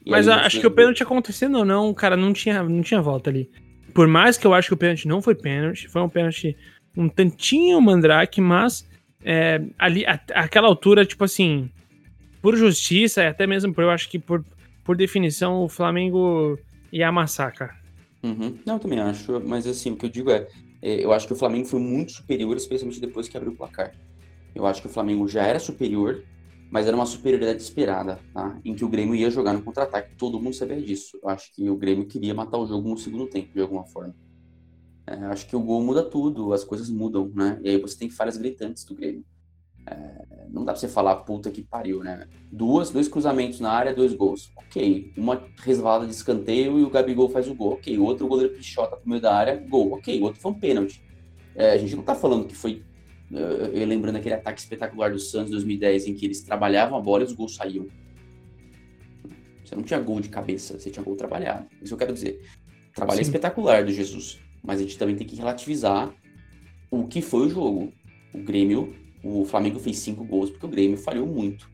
Mas acho que o pênalti acontecendo ou não, cara, não tinha, não tinha volta ali. Por mais que eu acho que o pênalti não foi pênalti, foi um pênalti um tantinho mandrake, mas é, ali, a, aquela altura, tipo assim, por justiça, até mesmo por eu acho que por, por definição, o Flamengo ia amassar, cara. Uhum. Não, eu também acho, mas assim, o que eu digo é, é, eu acho que o Flamengo foi muito superior, especialmente depois que abriu o placar. Eu acho que o Flamengo já era superior, mas era uma superioridade esperada, tá? Em que o Grêmio ia jogar no contra-ataque. Todo mundo sabia disso. Eu acho que o Grêmio queria matar o jogo no segundo tempo, de alguma forma. É, acho que o gol muda tudo, as coisas mudam, né? E aí você tem falhas gritantes do Grêmio. É, não dá pra você falar puta que pariu, né? Duas, dois cruzamentos na área, dois gols. Ok. Uma resvalada de escanteio e o Gabigol faz o gol. Ok. Outro goleiro pichota pro meio da área, gol. Ok. Outro foi um pênalti. É, a gente não tá falando que foi. Eu lembrando aquele ataque espetacular do Santos 2010, em que eles trabalhavam a bola e os gols saíam. Você não tinha gol de cabeça, você tinha gol trabalhado. Isso eu quero dizer. Trabalho Sim. espetacular do Jesus. Mas a gente também tem que relativizar o que foi o jogo. O Grêmio o Flamengo fez cinco gols porque o Grêmio falhou muito.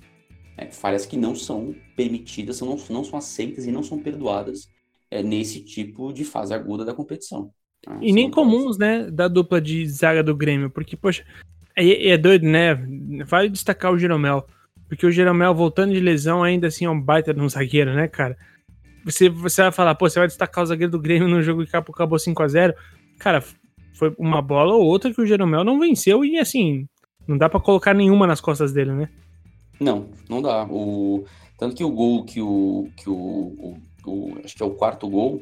É, falhas que não são permitidas, não, não são aceitas e não são perdoadas é, nesse tipo de fase aguda da competição. Ah, e nem comuns, né, da dupla de zaga do Grêmio, porque, poxa, é, é doido, né? Vale destacar o Jeromel, porque o Jeromel, voltando de lesão, ainda assim é um baita de um zagueiro, né, cara? Você, você vai falar, pô, você vai destacar o zagueiro do Grêmio no jogo que acabou 5 a 0 Cara, foi uma bola ou outra que o Jeromel não venceu e, assim, não dá para colocar nenhuma nas costas dele, né? Não, não dá. O... Tanto que o gol que o. Que o, o, o acho que é o quarto gol,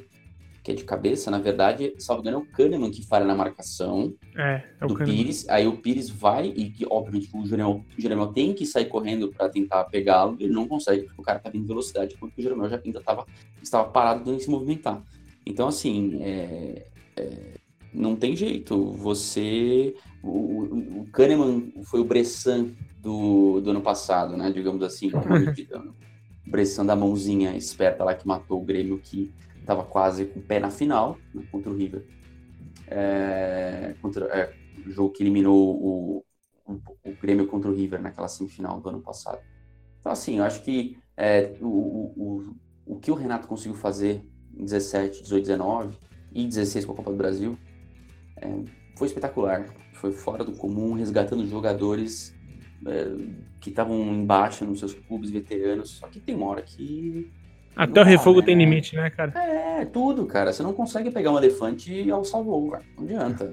que é de cabeça, na verdade, salvo engano, é o Kahneman que falha na marcação é, é do Kahneman. Pires. Aí o Pires vai, e que, obviamente o Jeromel, o Jeromel tem que sair correndo para tentar pegá-lo, ele não consegue, porque o cara tá vindo velocidade, porque o Jeromel já ainda tava, estava parado em se movimentar. Então, assim, é, é, não tem jeito. Você o, o Kahneman foi o Bressan do, do ano passado, né? Digamos assim, o Bressan da mãozinha esperta lá que matou o Grêmio que estava quase com o pé na final né, contra o River. É, contra, é, o jogo que eliminou o, o, o, Grêmio contra o River naquela semifinal do ano passado. Então, assim, eu acho que é, o, o, o que o Renato conseguiu fazer em 17, 18, 19 e 16 com a Copa do Brasil é, foi espetacular foi fora do comum, resgatando jogadores é, que estavam embaixo nos seus clubes veteranos. Só que tem uma hora que Até o refogo né? tem limite, né, cara? É, tudo, cara. Você não consegue pegar um elefante e alçar voo, cara. Não adianta.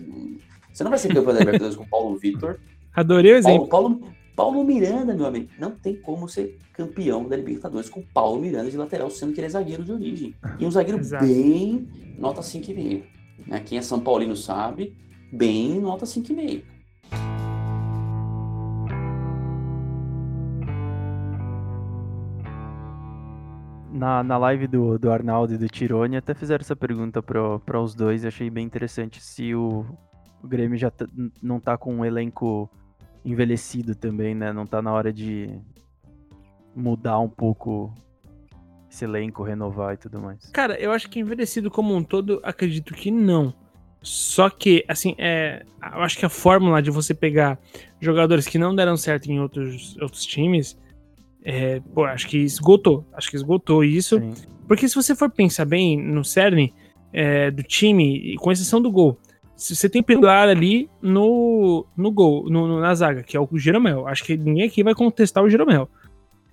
Você não vai ser campeão da Libertadores com o Paulo Vitor. Adorei o exemplo. Paulo, Paulo, Paulo Miranda, meu amigo, não tem como ser campeão da Libertadores com Paulo Miranda de lateral, sendo que ele é zagueiro de origem. E um zagueiro Exato. bem nota 5,5. Né? Quem é São Paulino sabe, bem nota 5,5. Na, na live do, do Arnaldo e do Tirone até fizeram essa pergunta para os dois, achei bem interessante se o, o Grêmio já não tá com um elenco envelhecido também, né? Não tá na hora de mudar um pouco esse elenco, renovar e tudo mais. Cara, eu acho que envelhecido como um todo, acredito que não. Só que, assim, é, eu acho que a fórmula de você pegar jogadores que não deram certo em outros, outros times, é, pô, acho que esgotou. Acho que esgotou isso. Sim. Porque se você for pensar bem no cerne é, do time, com exceção do gol, você tem pilar ali no, no gol, no, no, na zaga, que é o Jeromel. Acho que ninguém aqui vai contestar o Jeromel.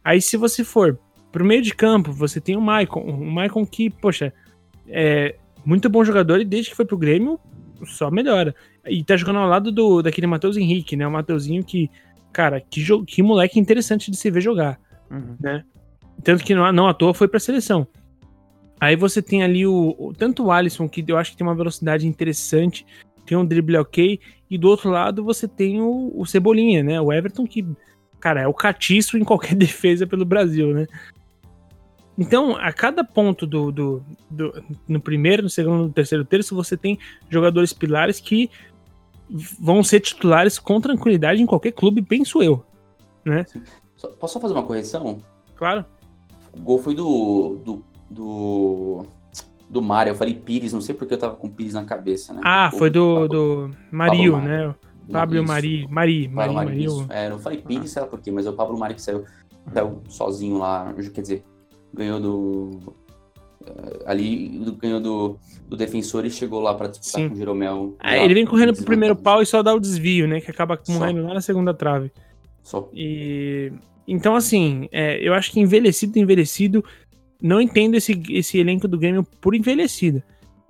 Aí, se você for pro meio de campo, você tem o Maicon. O Maicon que, poxa, é muito bom jogador e desde que foi pro Grêmio, só melhora. E tá jogando ao lado do, daquele Matheus Henrique, né? O Mateuzinho que, cara, que, que moleque interessante de se ver jogar, uhum. né? Tanto que não, não à toa foi pra seleção. Aí você tem ali o, o, tanto o Alisson, que eu acho que tem uma velocidade interessante, tem um drible ok, e do outro lado você tem o, o Cebolinha, né? O Everton, que, cara, é o catiço em qualquer defesa pelo Brasil, né? Então, a cada ponto do, do, do, no primeiro, no segundo, no terceiro terço, você tem jogadores pilares que vão ser titulares com tranquilidade em qualquer clube, penso eu, né? Posso só fazer uma correção? Claro. O gol foi do, do do do Mário. Eu falei Pires, não sei porque eu tava com Pires na cabeça, né? Ah, foi do, do Mario, né? Pablo Mari, Mari, Mari, Mari, É, não falei Pires, sei lá por quê, mas é o Pablo Mari que saiu, saiu sozinho lá, quer dizer, ganhou do eh, ali ganhou do, do defensor e chegou lá para disputar Sim. com o Jeromel. É, ele vem correndo pro primeiro pau e só dá o desvio, né? Que acaba morrendo lá na segunda trave. Só. E então assim, é, eu acho que envelhecido, envelhecido, não entendo esse, esse elenco do Grêmio por envelhecido.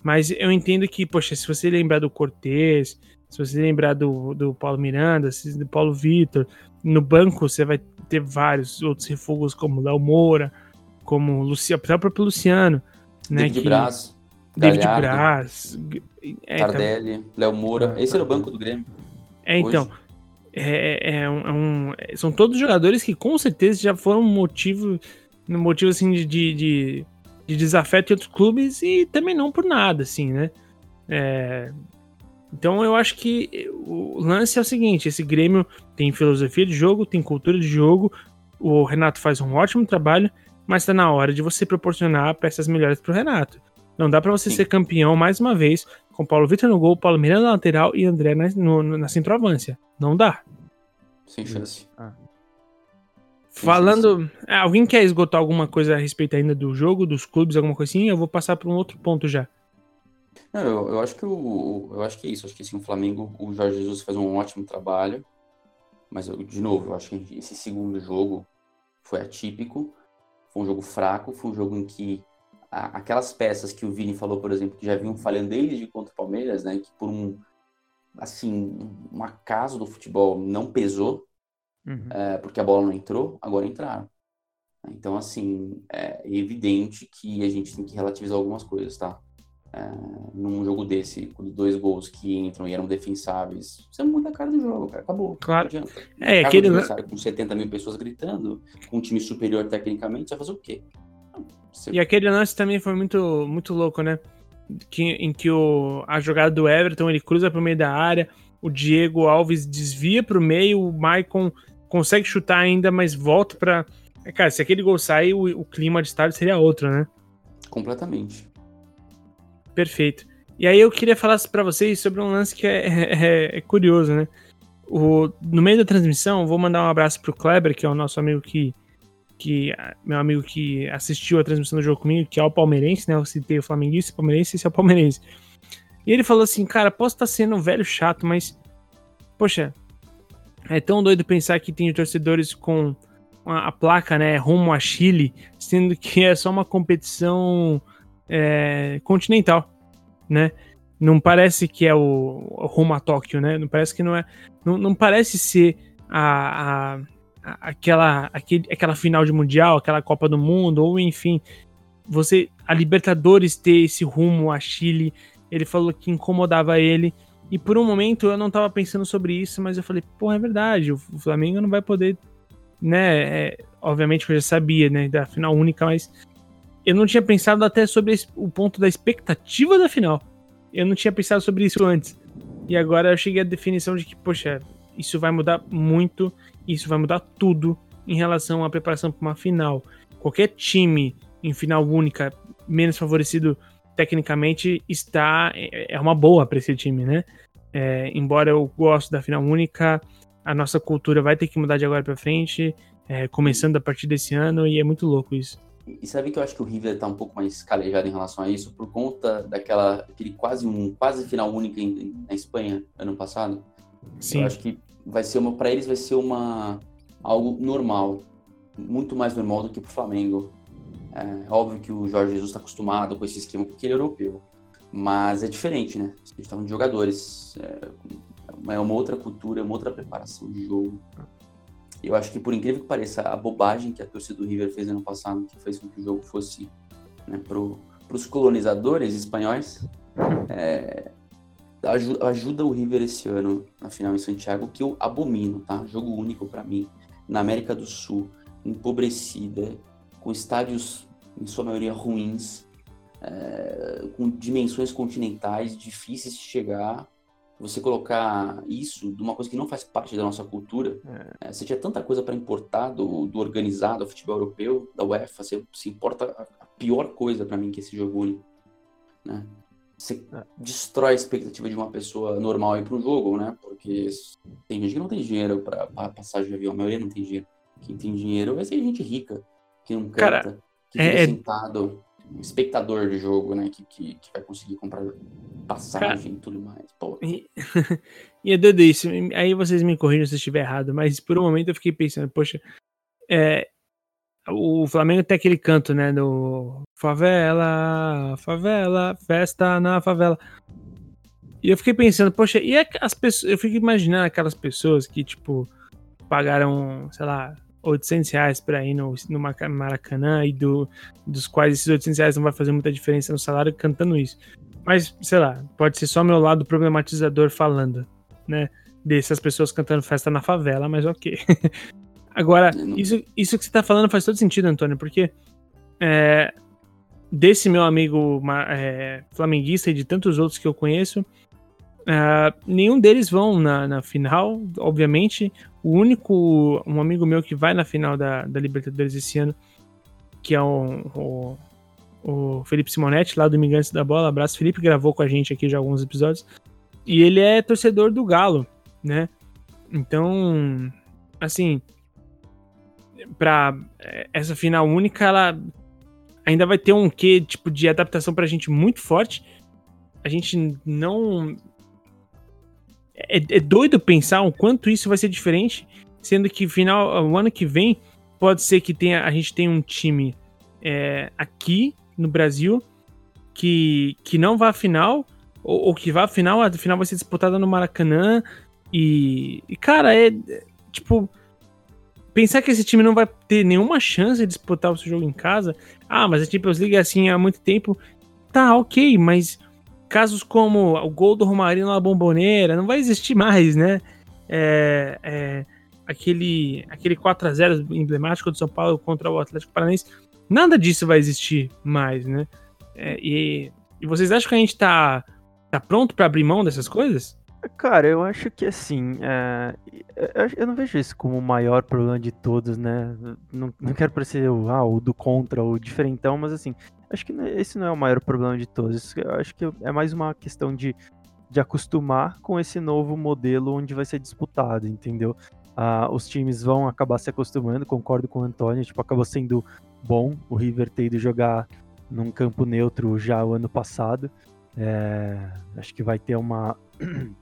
Mas eu entendo que, poxa, se você lembrar do Cortez, se você lembrar do, do Paulo Miranda, do Paulo Vitor, no banco você vai ter vários outros refugos como Léo Moura, como Luciano, o próprio Luciano, né? David que, Braz. David Galhardo, Braz. É, Tardelli, Léo Moura. Esse era o banco do Grêmio. É, então. É, é, é, um, é são todos jogadores que com certeza já foram motivo motivo assim de, de, de, de desafeto em outros clubes e também não por nada, assim, né? É... Então eu acho que o lance é o seguinte: esse Grêmio tem filosofia de jogo, tem cultura de jogo, o Renato faz um ótimo trabalho, mas está na hora de você proporcionar peças melhores para o Renato. Não dá para você Sim. ser campeão mais uma vez com Paulo Vitor no gol, Paulo Miranda na lateral e André na, no, na centroavância. Não dá. Sem chance. Ah. Falando. É, alguém quer esgotar alguma coisa a respeito ainda do jogo, dos clubes, alguma coisinha? Eu vou passar para um outro ponto já. Não, eu, eu, acho que o, eu acho que é isso. Acho que assim, o Flamengo, o Jorge Jesus faz um ótimo trabalho. Mas, de novo, eu acho que esse segundo jogo foi atípico. Foi um jogo fraco, foi um jogo em que a, aquelas peças que o Vini falou, por exemplo, que já vinham falhando desde contra o Palmeiras, né? Que por um, assim, um acaso do futebol não pesou uhum. é, porque a bola não entrou, agora entraram. Então, assim, é evidente que a gente tem que relativizar algumas coisas, tá? É, num jogo desse, com dois gols que entram e eram defensáveis, você muda a cara do jogo, cara. Acabou. Claro. É, aquele. Com 70 mil pessoas gritando, com um time superior tecnicamente, você vai fazer o quê? Você... E aquele lance também foi muito, muito louco, né? Que, em que o, a jogada do Everton ele cruza pro meio da área, o Diego Alves desvia pro meio, o Maicon consegue chutar ainda, mas volta pra. É, cara, se aquele gol sair, o, o clima de estádio seria outro, né? Completamente. Perfeito. E aí eu queria falar para vocês sobre um lance que é, é, é, curioso, né? O, no meio da transmissão, vou mandar um abraço pro Kleber, que é o nosso amigo que, que. Meu amigo que assistiu a transmissão do jogo comigo, que é o palmeirense, né? Eu citei o flamenguista, palmeirense, esse é o palmeirense. E ele falou assim, cara, posso estar tá sendo um velho chato, mas. Poxa, é tão doido pensar que tem torcedores com, a, a, placa, né, rumo a Chile, sendo que é só uma competição é, continental, né? Não parece que é o, o rumo a Tóquio, né? Não parece que não é. Não, não parece ser a, a, a, aquela, aquele, aquela final de mundial, aquela Copa do Mundo, ou enfim, você a Libertadores ter esse rumo a Chile. Ele falou que incomodava ele. E por um momento eu não tava pensando sobre isso, mas eu falei, pô, é verdade, o Flamengo não vai poder, né? É, obviamente eu já sabia, né, da final única, mas eu não tinha pensado até sobre o ponto da expectativa da final. Eu não tinha pensado sobre isso antes. E agora eu cheguei à definição de que, poxa, isso vai mudar muito, isso vai mudar tudo em relação à preparação para uma final. Qualquer time em final única menos favorecido tecnicamente está é, é uma boa para esse time, né? É, embora eu goste da final única, a nossa cultura vai ter que mudar de agora para frente, é, começando a partir desse ano e é muito louco isso. E sabe que eu acho que o River tá um pouco mais calejado em relação a isso por conta daquela aquele quase um quase final única em, na Espanha ano passado. Sim. Eu acho que vai ser uma para eles vai ser uma algo normal, muito mais normal do que pro Flamengo. É óbvio que o Jorge Jesus está acostumado com esse esquema porque ele é europeu, mas é diferente, né? A gente tá de jogadores, é, é uma outra cultura, é uma outra preparação de jogo. Eu acho que, por incrível que pareça, a bobagem que a torcida do River fez ano passado, que fez com que o jogo fosse né, para os colonizadores espanhóis, é, ajuda, ajuda, o River esse ano na final em Santiago, que eu abomino, tá? Jogo único para mim, na América do Sul, empobrecida, com estádios, em sua maioria, ruins, é, com dimensões continentais, difíceis de chegar você colocar isso de uma coisa que não faz parte da nossa cultura. É. É, você tinha tanta coisa para importar do, do organizado, do futebol europeu, da UEFA, você se importa a, pior coisa para mim que esse jogo. Né? Você é. destrói a expectativa de uma pessoa normal ir para um jogo, né? Porque tem gente que não tem dinheiro para passagem de avião, a maioria não tem dinheiro. Quem tem dinheiro vai ser gente rica, que não canta, Cara, que fica é... é sentado espectador de jogo, né? Que, que, que vai conseguir comprar passagem e tudo mais. Pô. E, e é doido isso. Aí vocês me corrijam se eu estiver errado, mas por um momento eu fiquei pensando, poxa, é, o Flamengo tem aquele canto, né? Do favela, favela, festa na favela. E eu fiquei pensando, poxa, e as pessoas. Eu fico imaginando aquelas pessoas que, tipo, pagaram, sei lá, 800 reais para ir no, no Maracanã e do, dos quais esses 800 reais não vai fazer muita diferença no salário cantando isso. Mas, sei lá, pode ser só meu lado problematizador falando, né? Dessas pessoas cantando festa na favela, mas ok. Agora, isso, isso que você tá falando faz todo sentido, Antônio, porque é, desse meu amigo é, flamenguista e de tantos outros que eu conheço, Uh, nenhum deles vão na, na, final, obviamente. O único, um amigo meu que vai na final da, da Libertadores esse ano, que é o, o, o Felipe Simonetti, lá do Migrantes da Bola. Abraço, Felipe, gravou com a gente aqui já alguns episódios. E ele é torcedor do Galo, né? Então, assim, para essa final única, ela ainda vai ter um quê tipo de adaptação pra gente muito forte. A gente não é, é, doido pensar o quanto isso vai ser diferente, sendo que final, o ano que vem pode ser que tenha, a gente tenha um time é, aqui no Brasil que, que não vá à final, ou, ou, que vá à final, a final vai ser disputada no Maracanã. E, e, cara, é tipo. Pensar que esse time não vai ter nenhuma chance de disputar o seu jogo em casa. Ah, mas a Champions League é assim há muito tempo. Tá, ok, mas casos como o gol do Romarinho na bomboneira não vai existir mais, né? É, é, aquele, aquele 4 a 0 emblemático do São Paulo contra o Atlético Paranaense, nada disso vai existir mais, né? É, e, e, vocês acham que a gente tá, tá pronto para abrir mão dessas coisas? Cara, eu acho que assim, é, eu não vejo isso como o maior problema de todos, né? Não, não quero parecer o, ah, o do contra, o diferentão, mas assim, Acho que é, esse não é o maior problema de todos. Eu acho que é mais uma questão de, de acostumar com esse novo modelo onde vai ser disputado, entendeu? Ah, os times vão acabar se acostumando, concordo com o Antônio, tipo, acabou sendo bom o River ter ido jogar num campo neutro já o ano passado. É, acho que vai ter uma.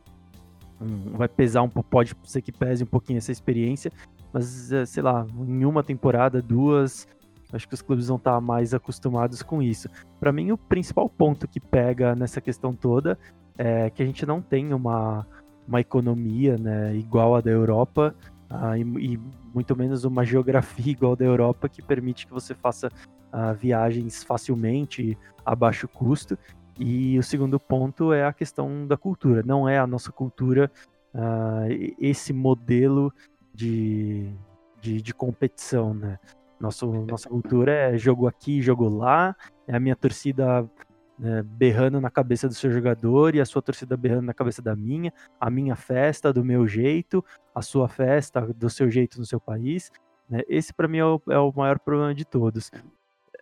vai pesar um pouco, pode ser que pese um pouquinho essa experiência, mas é, sei lá, em uma temporada, duas, acho que os clubes vão estar mais acostumados com isso. Para mim, o principal ponto que pega nessa questão toda é que a gente não tem uma, uma economia né, igual a da Europa uh, e, e, muito menos uma geografia igual a da Europa que permite que você faça uh, viagens facilmente, a baixo custo. E o segundo ponto é a questão da cultura. Não é a nossa cultura uh, esse modelo de, de, de, competição, né? Nosso, nossa cultura é jogo aqui, jogo lá, é a minha torcida né, berrando na cabeça do seu jogador e a sua torcida berrando na cabeça da minha, a minha festa do meu jeito, a sua festa do seu jeito no seu país. Né? Esse para mim é o, é o, maior problema de todos.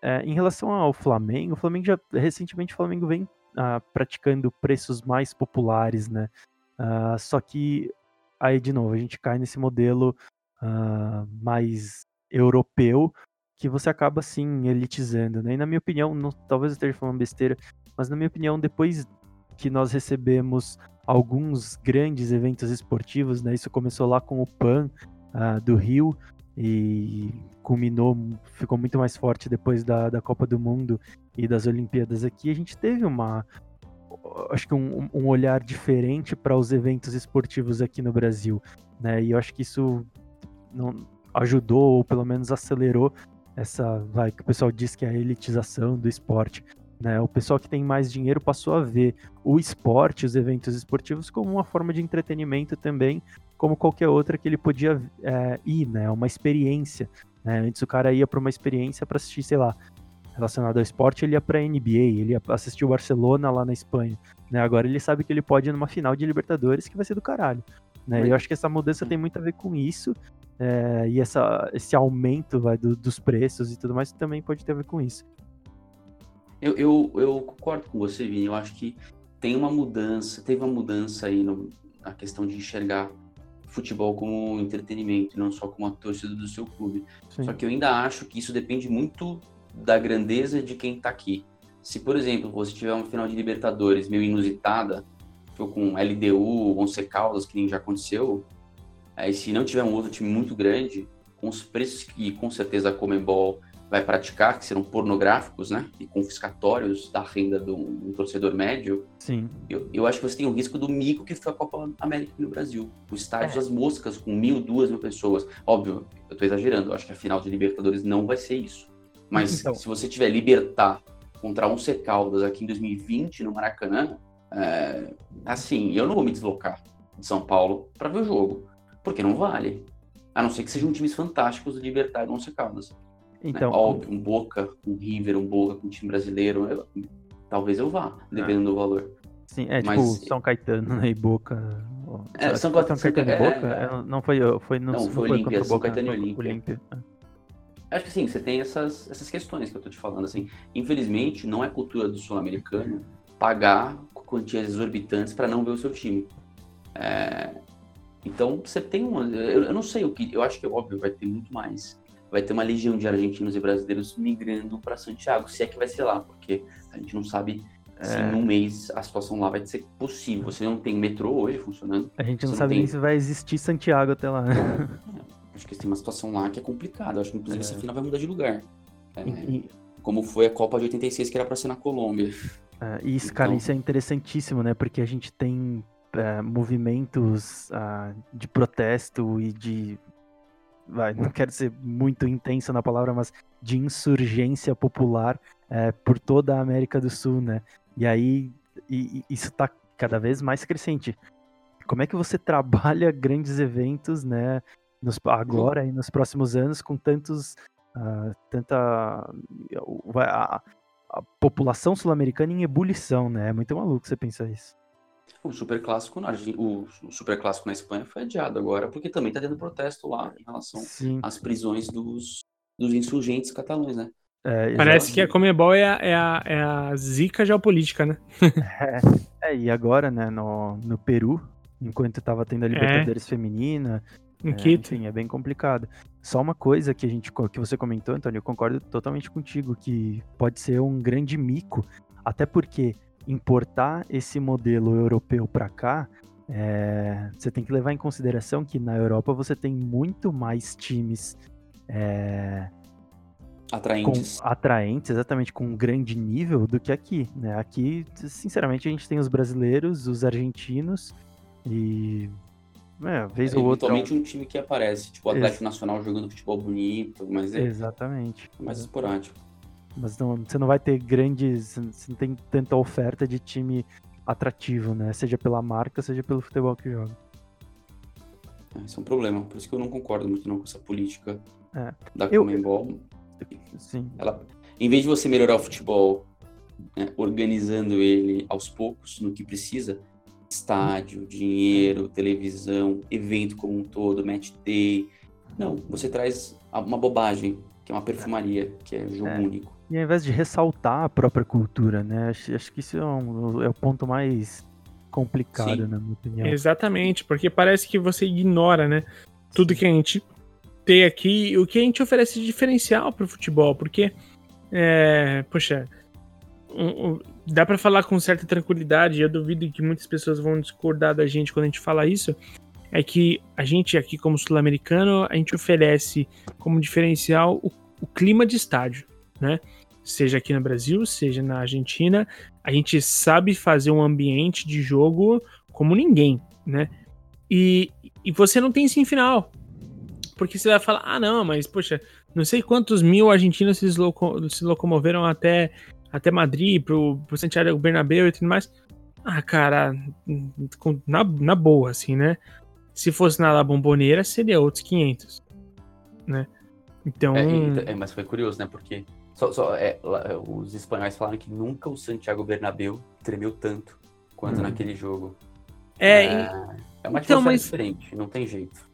É, em relação ao Flamengo, o Flamengo já recentemente o Flamengo vem uh, praticando preços mais populares, né? Uh, só que aí de novo a gente cai nesse modelo uh, mais europeu que você acaba assim elitizando, né? E na minha opinião, não, talvez eu esteja falando besteira, mas na minha opinião, depois que nós recebemos alguns grandes eventos esportivos, né? Isso começou lá com o PAN uh, do Rio e culminou, ficou muito mais forte depois da, da Copa do Mundo e das Olimpíadas aqui. A gente teve uma, acho que um, um olhar diferente para os eventos esportivos aqui no Brasil, né? E eu acho que isso não ajudou ou pelo menos acelerou essa, vai, que o pessoal diz que é a elitização do esporte. Né? O pessoal que tem mais dinheiro passou a ver o esporte, os eventos esportivos, como uma forma de entretenimento também, como qualquer outra que ele podia é, ir, né? Uma experiência. Né? Antes o cara ia para uma experiência para assistir, sei lá, relacionado ao esporte, ele ia para NBA, ele ia assistir o Barcelona lá na Espanha. Né? Agora ele sabe que ele pode ir numa final de Libertadores que vai ser do caralho. Né? Eu acho que essa mudança tem muito a ver com isso. É, e essa, esse aumento vai, do, dos preços e tudo mais também pode ter a ver com isso. Eu, eu, eu, concordo com você, Vini. Eu acho que tem uma mudança, teve uma mudança aí no, na questão de enxergar futebol como entretenimento, não só como a torcida do seu clube. Sim. Só que eu ainda acho que isso depende muito da grandeza de quem está aqui. Se, por exemplo, você tiver uma final de Libertadores meio inusitada, foi com LDU, Once Caldas, que nem já aconteceu, aí se não tiver um outro time muito grande, com os preços que com certeza a Comembol vai praticar, que serão pornográficos, né, e confiscatórios da renda do, um torcedor médio, Sim. Eu, eu acho que você tem o risco do mico que foi a Copa América no Brasil. O estádio é. das moscas com mil, duas mil pessoas. Óbvio, eu estou exagerando, eu acho que a final de Libertadores não vai ser isso. Mas então. se você tiver Libertar contra um Caldas aqui em 2020 no Maracanã, é, assim, eu não vou me deslocar de São Paulo para ver o jogo, porque não vale. A não ser que sejam times fantásticos do Libertar e Once Caldas. Né? Então, né? Óbvio, um Boca, um River, um Boca com um time brasileiro, eu, talvez eu vá, dependendo é. do valor. Sim, é Mas, tipo São Caetano né, e Boca. É, São, São Caetano e Boca? É, é, não foi, foi, não, não foi, Olímpia, contra São Boca, Caetano e Olímpia. Acho que sim, você tem essas, essas questões que eu tô te falando, assim. Infelizmente, não é cultura do sul-americano pagar quantias exorbitantes para não ver o seu time. É, então, você tem uma. Eu, eu, não sei o que. Eu acho que, óbvio, vai ter muito mais. Vai ter uma legião de argentinos e brasileiros migrando para Santiago, se é que vai ser lá, porque a gente não sabe é. se em um mês a situação lá vai ser possível. Você não tem metrô hoje funcionando. A gente não sabe tem... nem se vai existir Santiago até lá. É, acho que tem uma situação lá que é complicada. Acho que, inclusive, é. essa final vai mudar de lugar. É, e... Como foi a Copa de 86, que era para ser na Colômbia. É, isso, então... cara, isso é interessantíssimo, né? Porque a gente tem é, movimentos uh, de protesto e de. Vai, não quero ser muito intenso na palavra, mas de insurgência popular é, por toda a América do Sul, né? E aí e, e isso está cada vez mais crescente. Como é que você trabalha grandes eventos, né? Nos, agora e nos próximos anos com tantos uh, tanta a, a população sul-americana em ebulição, né? É muito maluco você pensar isso. O super clássico na o super clássico na Espanha foi adiado agora porque também está tendo protesto lá em relação Sim. às prisões dos, dos insurgentes catalães, né? É, Parece que a Comebol é a, é, a, é a zica geopolítica, né? é, é, e agora, né, no, no Peru, enquanto estava tendo a é. Libertadores feminina, em é, Quito. Enfim, é bem complicado. Só uma coisa que a gente que você comentou, Antônio, eu concordo totalmente contigo que pode ser um grande mico, até porque importar esse modelo europeu para cá é, você tem que levar em consideração que na Europa você tem muito mais times é, atraentes. Com, atraentes, exatamente, com um grande nível do que aqui. Né? Aqui, sinceramente, a gente tem os brasileiros, os argentinos e. É, vez é, ou outra. um time que aparece, tipo o Atlético Ex Nacional jogando futebol bonito, mas é. Exatamente. mais esporádico. Mas não, você não vai ter grandes. Você não tem tanta oferta de time atrativo, né? Seja pela marca, seja pelo futebol que joga. É, esse é um problema, por isso que eu não concordo muito não com essa política é. da eu... Comembol. Sim. Ela, em vez de você melhorar o futebol, né, organizando ele aos poucos no que precisa, estádio, dinheiro, televisão, evento como um todo, match day, não, você traz uma bobagem, que é uma perfumaria, que é jogo é. único. E ao invés de ressaltar a própria cultura, né? Acho, acho que isso é, um, é o ponto mais complicado, Sim. na minha opinião. Exatamente, porque parece que você ignora, né? Tudo que a gente tem aqui, o que a gente oferece de diferencial para o futebol, porque, é, poxa, um, um, dá para falar com certa tranquilidade, eu duvido que muitas pessoas vão discordar da gente quando a gente fala isso, é que a gente aqui como sul-americano, a gente oferece como diferencial o, o clima de estádio, né? Seja aqui no Brasil, seja na Argentina, a gente sabe fazer um ambiente de jogo como ninguém, né? E, e você não tem sim final. Porque você vai falar, ah, não, mas, poxa, não sei quantos mil argentinos se, loco se locomoveram até, até Madrid, pro, pro Santiago Bernabéu e tudo mais. Ah, cara, na, na boa, assim, né? Se fosse na La Bomboneira, seria outros 500, né? Então... É, é, mas foi curioso, né? Porque só, só, é, os espanhóis falaram que nunca o Santiago Bernabéu tremeu tanto quanto hum. naquele jogo. É, é, é uma então, mas... diferente, não tem jeito.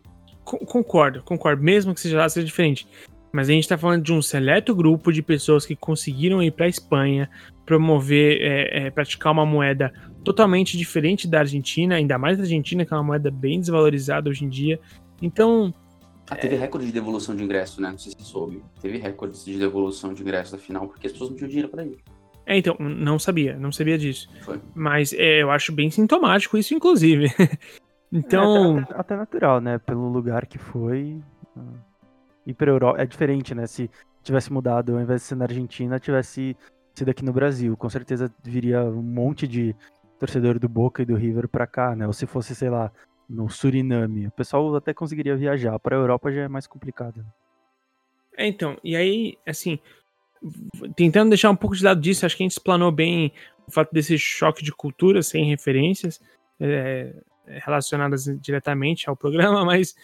Concordo, concordo. Mesmo que seja lá, seja diferente. Mas a gente está falando de um seleto grupo de pessoas que conseguiram ir para a Espanha, promover, é, é, praticar uma moeda totalmente diferente da Argentina, ainda mais da Argentina, que é uma moeda bem desvalorizada hoje em dia. Então. Ah, teve é... recorde de devolução de ingresso, né? Não sei se você soube. Teve recordes de devolução de ingresso da final, porque as pessoas não tinham dinheiro para ir. É, então, não sabia, não sabia disso. Foi. Mas é, eu acho bem sintomático isso, inclusive. então. É até, até, natural, né? Pelo lugar que foi. E pra Europa. É diferente, né? Se tivesse mudado, ao invés de ser na Argentina, tivesse sido aqui no Brasil. Com certeza viria um monte de torcedor do Boca e do River pra cá, né? Ou se fosse, sei lá, no Suriname. O pessoal até conseguiria viajar. Para a Europa já é mais complicado. É, então, e aí, assim, tentando deixar um pouco de lado disso, acho que a gente explanou bem o fato desse choque de cultura sem referências é, relacionadas diretamente ao programa, mas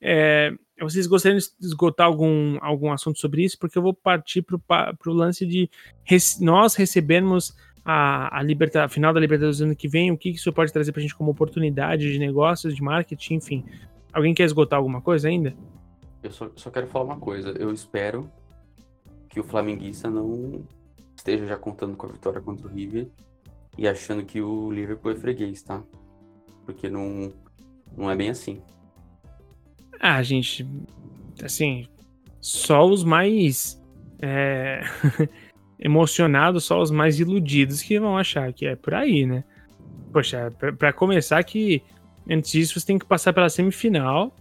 é, vocês gostariam de esgotar algum, algum assunto sobre isso? Porque eu vou partir para o lance de res, nós recebermos a, a, liberta, a final da Libertadores do ano que vem, o que isso pode trazer para a gente como oportunidade de negócios, de marketing, enfim. Alguém quer esgotar alguma coisa ainda? Eu só, só quero falar uma coisa. Eu espero que o flamenguista não esteja já contando com a vitória contra o River e achando que o Liverpool é freguês, tá? Porque não, não é bem assim. Ah, gente, assim, só os mais é, emocionados, só os mais iludidos que vão achar que é por aí, né? Poxa, para começar que antes disso você tem que passar pela semifinal,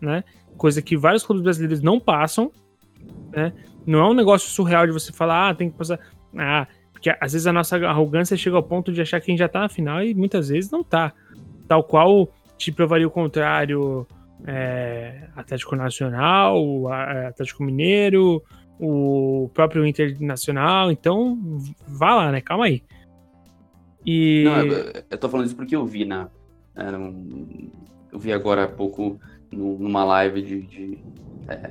né? Coisa que vários clubes brasileiros não passam, né? Não é um negócio surreal de você falar, ah, tem que passar. Ah, porque às vezes a nossa arrogância chega ao ponto de achar que a gente já tá na final e muitas vezes não tá. Tal qual te provaria o contrário é, Atlético Nacional, Atlético Mineiro, o próprio Internacional. Então, vá lá, né? Calma aí. E... Não, eu, eu tô falando isso porque eu vi na. Eu vi agora há pouco numa live de, de é,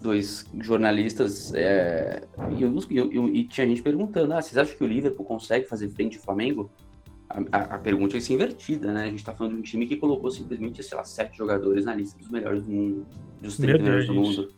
dois jornalistas é, e, eu, eu, e, tinha gente perguntando: ah, vocês acham que o Liverpool consegue fazer frente ao Flamengo? A, a, a pergunta é invertida, né? A gente tá falando de um time que colocou simplesmente, sei lá, sete jogadores na lista dos melhores do mundo, dos 30 melhores do mundo.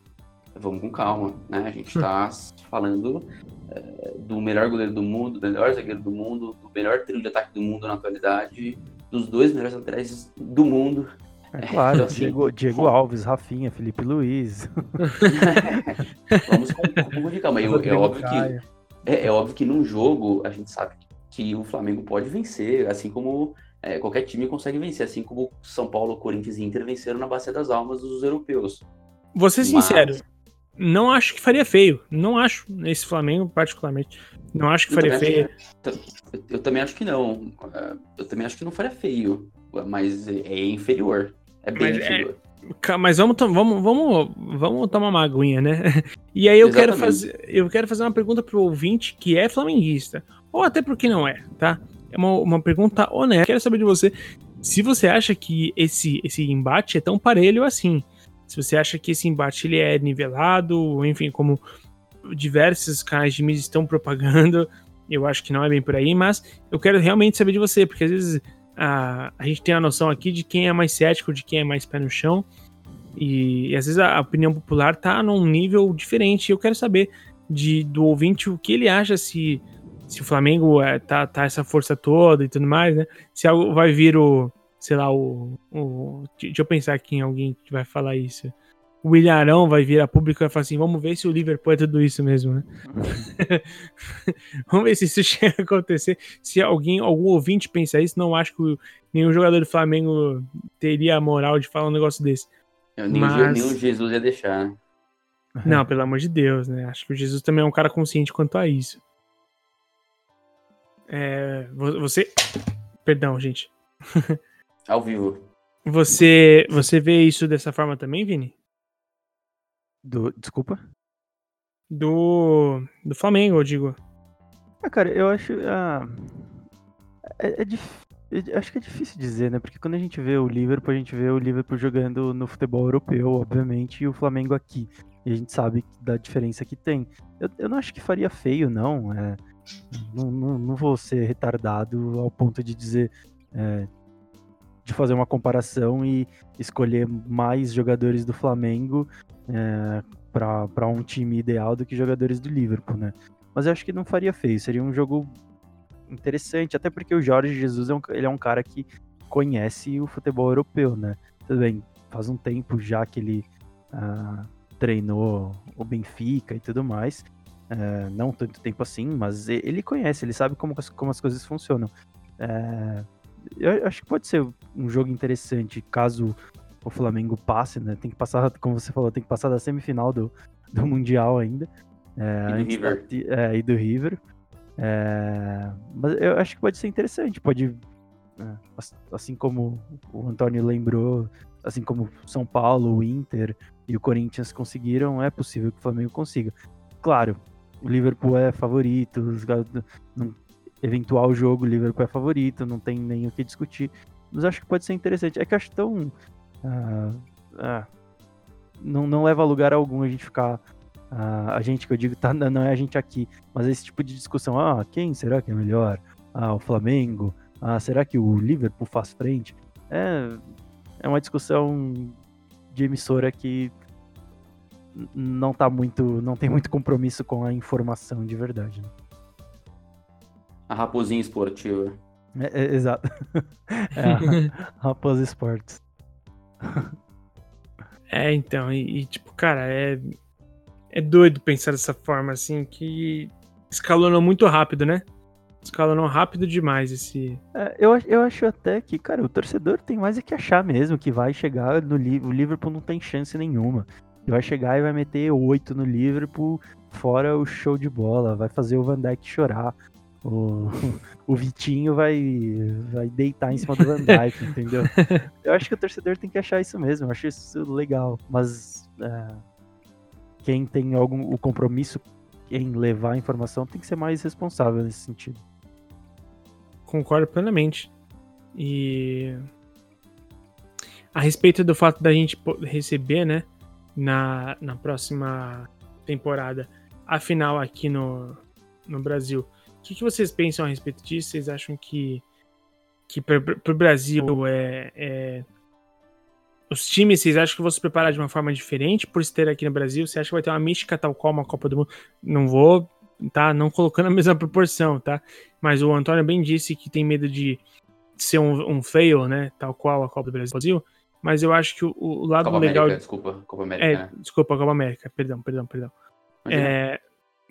Vamos com calma, né? A gente tá falando é, do melhor goleiro do mundo, do melhor zagueiro do mundo, do melhor trio de ataque do mundo na atualidade, dos dois melhores laterais do mundo. É claro, então, assim, Diego, Diego Alves, Rafinha, Felipe Luiz. Vamos com um pouco de calma. É, é, óbvio que, é, é, óbvio que num jogo a gente sabe que o Flamengo pode vencer, assim como é, qualquer time consegue vencer, assim como São Paulo, Corinthians e Inter venceram na Bacia das Almas dos europeus. Vou ser sincero, não acho que faria feio. Não acho, nesse Flamengo, particularmente. Não acho que eu faria feio. Que, eu também acho que não. Eu também acho que não faria feio. Mas é inferior. É bem mas é inferior. É, mas vamos, vamos, vamos, vamos tomar uma aguinha, né? E aí eu quero fazer, eu quero fazer uma pergunta pro ouvinte que é flamenguista. Ou até porque não é, tá? É uma, uma pergunta honesta. Quero saber de você se você acha que esse, esse embate é tão parelho assim se você acha que esse embate ele é nivelado, enfim, como diversos canais de mídia estão propagando, eu acho que não é bem por aí, mas eu quero realmente saber de você, porque às vezes a, a gente tem a noção aqui de quem é mais cético, de quem é mais pé no chão, e, e às vezes a, a, opinião popular tá num nível diferente. Eu quero saber de, do ouvinte o que ele acha se, se o Flamengo é, tá, tá essa força toda e tudo mais, né? Se vai vir o sei lá, o, o. Deixa eu pensar aqui em alguém que vai falar isso. O William Arão vai vir a público e vai falar assim: vamos ver se o Liverpool é tudo isso mesmo, né? vamos ver se isso chega a acontecer. Se alguém, algum ouvinte pensa isso, não acho que nenhum jogador do Flamengo teria a moral de falar um negócio desse. Eu, nem, Mas... nem o Jesus ia deixar, né? Não, pelo amor de Deus, né? Acho que o Jesus também é um cara consciente quanto a isso. É, você. Perdão, gente. Ao vivo. Você, você vê isso dessa forma também, Vini? Do, desculpa? Do, do Flamengo, eu digo. Ah, cara, eu acho. Ah, é, é difícil. Acho que é difícil dizer, né? Porque quando a gente vê o Liverpool, a gente vê o Liverpool jogando no futebol europeu, obviamente, e o Flamengo aqui. E a gente sabe da diferença que tem. Eu, eu não acho que faria feio, não. É, não, não, não, vou ser retardado ao ponto de dizer é, de fazer uma comparação e escolher mais jogadores do Flamengo é, para um time ideal do que jogadores do Liverpool, né? Mas eu acho que não faria feio, seria um jogo interessante, até porque o Jorge Jesus é um, ele é um cara que conhece o futebol europeu, né? Tudo bem, faz um tempo já que ele uh, treinou o Benfica e tudo mais, uh, não tanto tempo assim, mas ele conhece, ele sabe como, como as coisas funcionam. Uh, eu acho que pode ser um jogo interessante caso o Flamengo passe, né? Tem que passar, como você falou, tem que passar da semifinal do, do Mundial ainda. É, e do River. É, e do River. É, mas eu acho que pode ser interessante. Pode, é, assim como o Antônio lembrou, assim como São Paulo, o Inter e o Corinthians conseguiram, é possível que o Flamengo consiga. Claro, o Liverpool é favorito, não, eventual jogo, o Liverpool é favorito, não tem nem o que discutir. Mas acho que pode ser interessante. É que acho tão. Uh, uh, não, não leva a lugar algum a gente ficar. Uh, a gente que eu digo, tá, não é a gente aqui, mas esse tipo de discussão. Ah, quem será que é melhor? Ah, o Flamengo? Ah, será que o Liverpool faz frente? É, é uma discussão de emissora que não tá muito. não tem muito compromisso com a informação de verdade. Né? A raposinha esportiva. É, é, exato. É a Raposa Esportes. É, então, e, e, tipo, cara, é, é doido pensar dessa forma, assim, que escalonou muito rápido, né? Escalonou rápido demais esse. É, eu, eu acho até que, cara, o torcedor tem mais é que achar mesmo que vai chegar no Liverpool. O Liverpool não tem chance nenhuma. Vai chegar e vai meter oito no Liverpool, fora o show de bola, vai fazer o Van Dijk chorar o, o Vitinho vai, vai deitar em cima do Van Dijk, entendeu? Eu acho que o torcedor tem que achar isso mesmo, eu acho isso legal. Mas é, quem tem algum o compromisso em levar a informação tem que ser mais responsável nesse sentido. Concordo plenamente. E a respeito do fato da gente receber, né, na, na próxima temporada, a final aqui no, no Brasil o que, que, vocês pensam a respeito disso? Vocês acham que, que para o Brasil é, é, Os times, vocês acham que vão se preparar de uma forma diferente por estar aqui no Brasil? Você acha que vai ter uma mística tal qual uma Copa do Mundo? Não vou, tá? Não colocando a mesma proporção, tá? Mas o Antônio bem disse que tem medo de ser um, um fail, né? Tal qual a Copa do Brasil. Mas eu acho que o, o lado Copa legal. América, desculpa, Copa América. É, né? Desculpa, Copa América, perdão, perdão, perdão. É,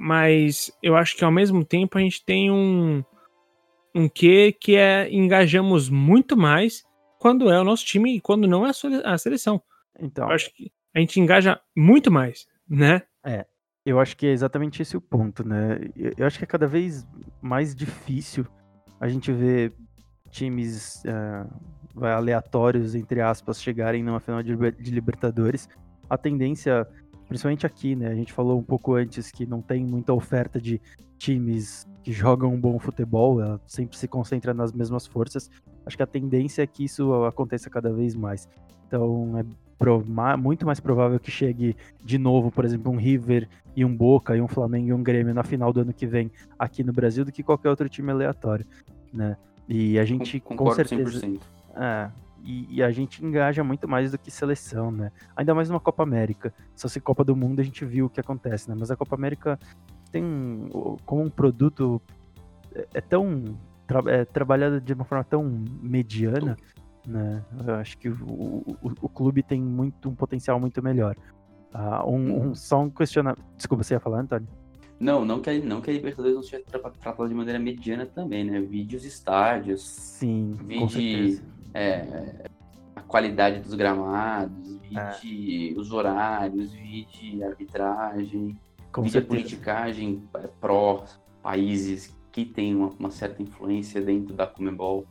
mas eu acho que ao mesmo tempo a gente tem um, um que que é engajamos muito mais quando é o nosso time e quando não é a seleção. Então, eu acho que a gente engaja muito mais, né? É, eu acho que é exatamente esse o ponto, né? Eu acho que é cada vez mais difícil a gente ver times uh, aleatórios, entre aspas, chegarem numa final de, de Libertadores. A tendência, principalmente aqui, né? A gente falou um pouco antes que não tem muita oferta de times que jogam um bom futebol, ela sempre se concentra nas mesmas forças. Acho que a tendência é que isso aconteça cada vez mais. Então é muito mais provável que chegue de novo, por exemplo, um River e um Boca e um Flamengo e um Grêmio na final do ano que vem aqui no Brasil do que qualquer outro time aleatório, né? E a gente Concordo com certeza 100%. É, e, e, a gente engaja muito mais do que seleção, né? Ainda mais numa Copa América. Se fosse Copa do Mundo, a gente viu o que acontece, né? Mas a Copa América tem como um produto é, é tão é, trabalhado de uma forma tão mediana né? Eu acho que o, o, o, clube tem muito um potencial muito melhor. Uh, um, um, só um questionamento. Desculpa, você ia falar, Antônio? Não, não que, a, não que a Libertadores não seja tratada de maneira mediana também, né? Vídeos estádios. Sim, vide é, a qualidade dos gramados, vide é. os horários, vide arbitragem, com vide a politicagem é, pró países que têm uma, uma certa influência dentro da Comebol.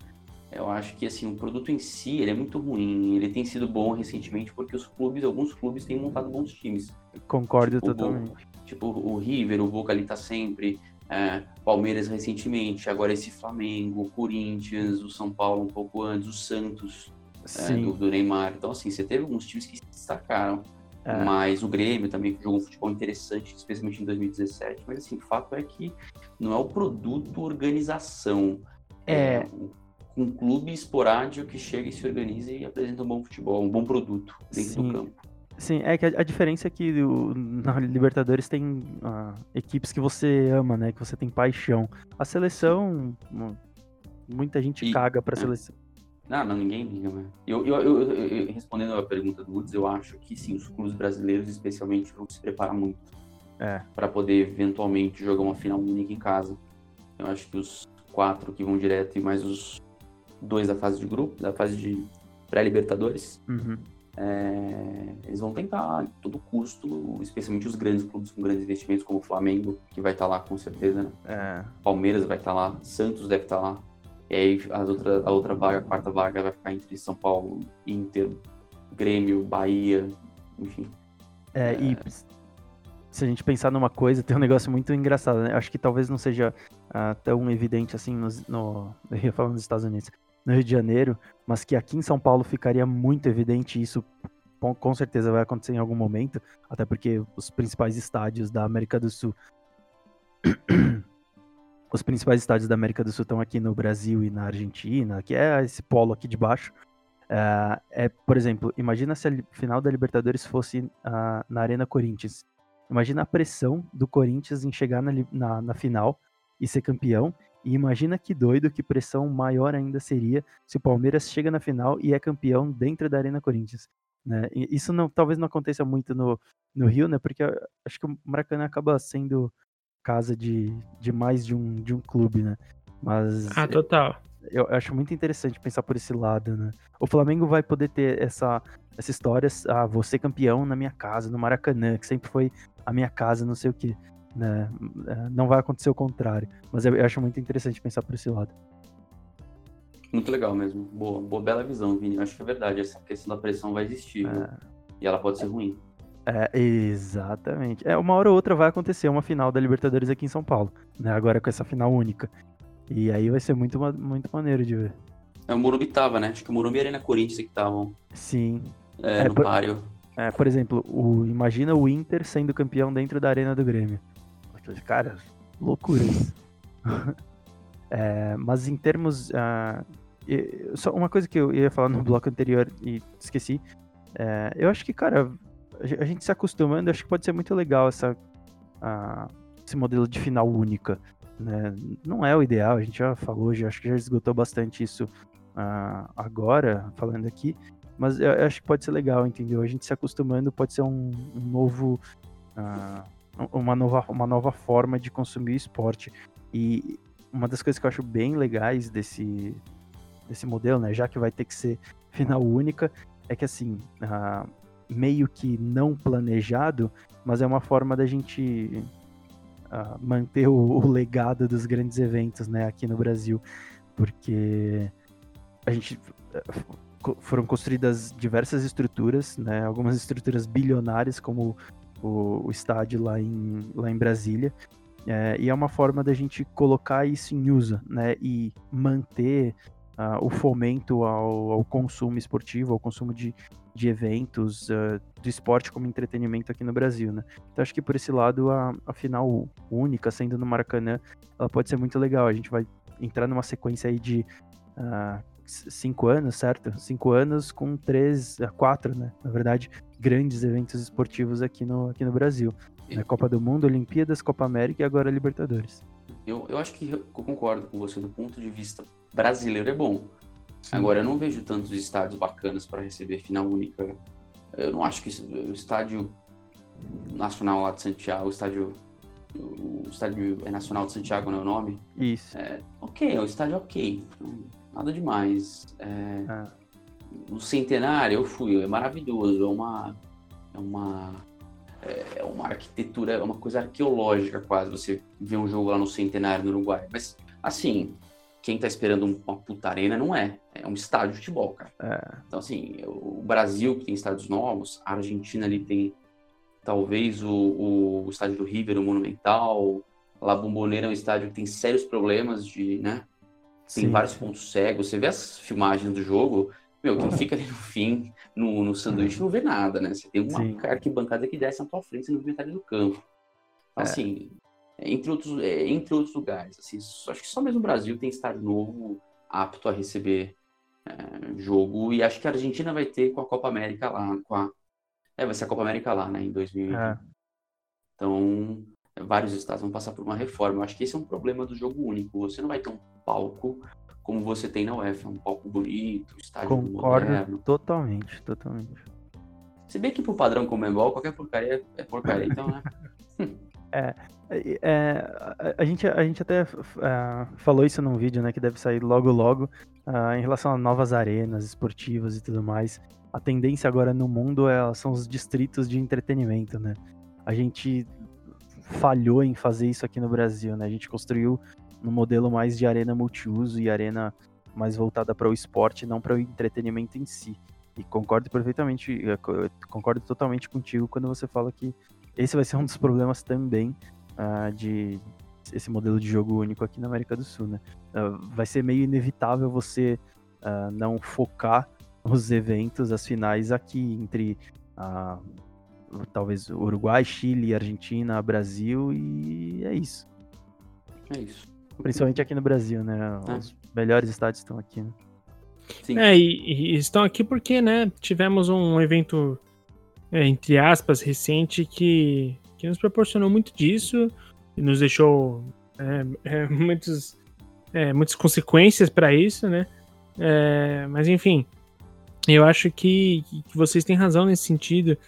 Eu acho que assim o produto em si ele é muito ruim. Ele tem sido bom recentemente porque os clubes, alguns clubes têm montado bons times. Concordo tipo, totalmente. O, tipo o River, o Boca ali tá sempre. É, Palmeiras recentemente, agora esse Flamengo, Corinthians, o São Paulo um pouco antes, o Santos é, do, do, Neymar. Então assim, você teve alguns times que se destacaram. É. Mas o Grêmio também jogou um futebol interessante, especialmente em 2017. Mas assim, o fato é que não é o produto organização. É, é um clube esporádico que chega e se organiza e apresenta um bom futebol, um bom produto dentro Sim. do campo. Sim, é que a, a diferença é que o, na Libertadores tem uh, equipes que você ama, né? Que você tem paixão. A seleção, muita gente e, caga pra é. seleção. Não, não, ninguém liga, né? Eu, eu, eu, eu, respondendo a pergunta do Woods, eu acho que sim, os clubes brasileiros, especialmente, vão se preparar muito é. para poder eventualmente jogar uma final única em casa. Eu acho que os quatro que vão direto e mais os dois da fase de grupo, da fase de pré-libertadores. Uhum. É, eles vão tentar a todo custo, especialmente os grandes clubes com grandes investimentos, como o Flamengo, que vai estar tá lá com certeza, né? É. Palmeiras vai estar tá lá, Santos deve estar tá lá. E aí as outra, a outra vaga, a quarta vaga, vai ficar entre São Paulo, Inter, Grêmio, Bahia, enfim. É, é... e se a gente pensar numa coisa, tem um negócio muito engraçado, né? Acho que talvez não seja uh, tão evidente assim no, no, eu ia falar nos Estados Unidos, no Rio de Janeiro, mas que aqui em São Paulo ficaria muito evidente isso com certeza vai acontecer em algum momento, até porque os principais estádios da América do Sul os principais estádios da América do Sul estão aqui no Brasil e na Argentina, que é esse polo aqui de baixo. Uh, é, por exemplo, imagina se a final da Libertadores fosse uh, na Arena Corinthians. Imagina a pressão do Corinthians em chegar na, na, na final e ser campeão, e imagina que doido, que pressão maior ainda seria se o Palmeiras chega na final e é campeão dentro da Arena Corinthians. Né? Isso não, talvez não aconteça muito no, no Rio, né? Porque acho que o Maracanã acaba sendo casa de, de mais de um, de um clube, né? Mas. Ah, total. Eu, eu acho muito interessante pensar por esse lado, né? O Flamengo vai poder ter essa, essa história, ah, ser campeão na minha casa, no Maracanã, que sempre foi a minha casa, não sei o quê. Né? É, não vai acontecer o contrário. Mas eu acho muito interessante pensar por esse lado. Muito legal mesmo. Boa, boa bela visão, Vini. Eu acho que é verdade. Essa questão da pressão vai existir. É... E ela pode ser ruim. É, exatamente. É, uma hora ou outra vai acontecer uma final da Libertadores aqui em São Paulo, né? Agora com essa final única. E aí vai ser muito, muito maneiro de ver. É, o Morumbi tava, né? Acho que o Morumbi e a Arena Corinthians que estavam. Sim. É, é no por, páreo. É, por exemplo, o, imagina o Inter sendo campeão dentro da Arena do Grêmio. Cara, loucuras. é, mas em termos. Uh, só uma coisa que eu ia falar no bloco anterior e esqueci. É, eu acho que, cara, a gente se acostumando, acho que pode ser muito legal essa, uh, esse modelo de final única. Né? Não é o ideal, a gente já falou, já, acho que já esgotou bastante isso uh, agora, falando aqui. Mas eu, eu acho que pode ser legal, entendeu? A gente se acostumando pode ser um, um novo. Uh, uma nova, uma nova forma de consumir o esporte. E uma das coisas que eu acho bem legais desse, desse modelo, né, já que vai ter que ser final única, é que assim, uh, meio que não planejado, mas é uma forma da gente uh, manter o, o, legado dos grandes eventos, né, aqui no Brasil, porque a gente eh, foram construídas diversas estruturas, né, algumas estruturas bilionárias como o, o estádio lá em, lá em Brasília, é, e é uma forma da gente colocar isso em uso, né, e manter uh, o fomento ao, ao, consumo esportivo, ao consumo de, de eventos, uh, do esporte como entretenimento aqui no Brasil, né? Então acho que por esse lado a, a final única, sendo no Maracanã, ela pode ser muito legal. A gente vai entrar numa sequência aí de uh, cinco anos, certo? Cinco anos com três, quatro, né? Na verdade, grandes eventos esportivos aqui no, aqui no Brasil. Né? Copa do Mundo, Olimpíadas, Copa América e agora Libertadores. Eu, eu acho que eu concordo com você do ponto de vista brasileiro é bom. Sim. Agora, eu não vejo tantos estádios bacanas para receber final única. Eu não acho que o estádio nacional lá de Santiago, o estádio o estádio é nacional de Santiago, não é o nome? Isso. É, ok, é um estádio ok. Nada demais. É, ah. O Centenário, eu fui, é maravilhoso. É uma. É uma. É uma arquitetura, é uma coisa arqueológica quase. Você vê um jogo lá no Centenário no Uruguai. Mas, assim, quem tá esperando uma puta arena não é. É um estádio de futebol, cara. É. Então, assim, o Brasil que tem estádios novos, a Argentina ali tem talvez o, o, o estádio do River, o Monumental, La Bombonera é um estádio que tem sérios problemas de, né? Tem Sim. vários pontos cegos. Você vê as filmagens do jogo, meu, quem fica ali no fim, no, no sanduíche, não vê nada, né? Você tem uma Sim. arquibancada que desce na tua frente, você não vê metade do campo. Então, é. assim, entre outros, é, entre outros lugares. Assim, acho que só mesmo o Brasil tem estádio novo apto a receber é, jogo. E acho que a Argentina vai ter com a Copa América lá. Com a, é, vai ser a Copa América lá, né, em 2020. É. Então, vários estados vão passar por uma reforma. Eu acho que esse é um problema do jogo único. Você não vai ter um palco como você tem na UEFA, um palco bonito, estádio Concordo moderno. totalmente, totalmente. Se bem que pro padrão Comembol, qualquer porcaria é porcaria, então, né? É, é, a, gente, a gente até uh, falou isso num vídeo, né, que deve sair logo logo, uh, em relação a novas arenas esportivas e tudo mais. A tendência agora no mundo é, são os distritos de entretenimento, né? A gente falhou em fazer isso aqui no Brasil, né? A gente construiu um modelo mais de arena multiuso e arena mais voltada para o esporte, não para o entretenimento em si. E concordo perfeitamente, concordo totalmente contigo quando você fala que esse vai ser um dos problemas também uh, de esse modelo de jogo único aqui na América do Sul, né? Uh, vai ser meio inevitável você uh, não focar os eventos, as finais aqui entre talvez Uruguai, Chile, Argentina, Brasil e é isso. É isso. Principalmente aqui no Brasil, né? É. Os melhores estádios estão aqui, né? Sim. É, e, e, estão aqui porque, né, tivemos um evento é, entre aspas, recente que, que nos proporcionou muito disso e nos deixou é, é, muitos, é, muitas consequências para isso, né? É, mas enfim, eu acho que, que, vocês têm razão nesse sentido,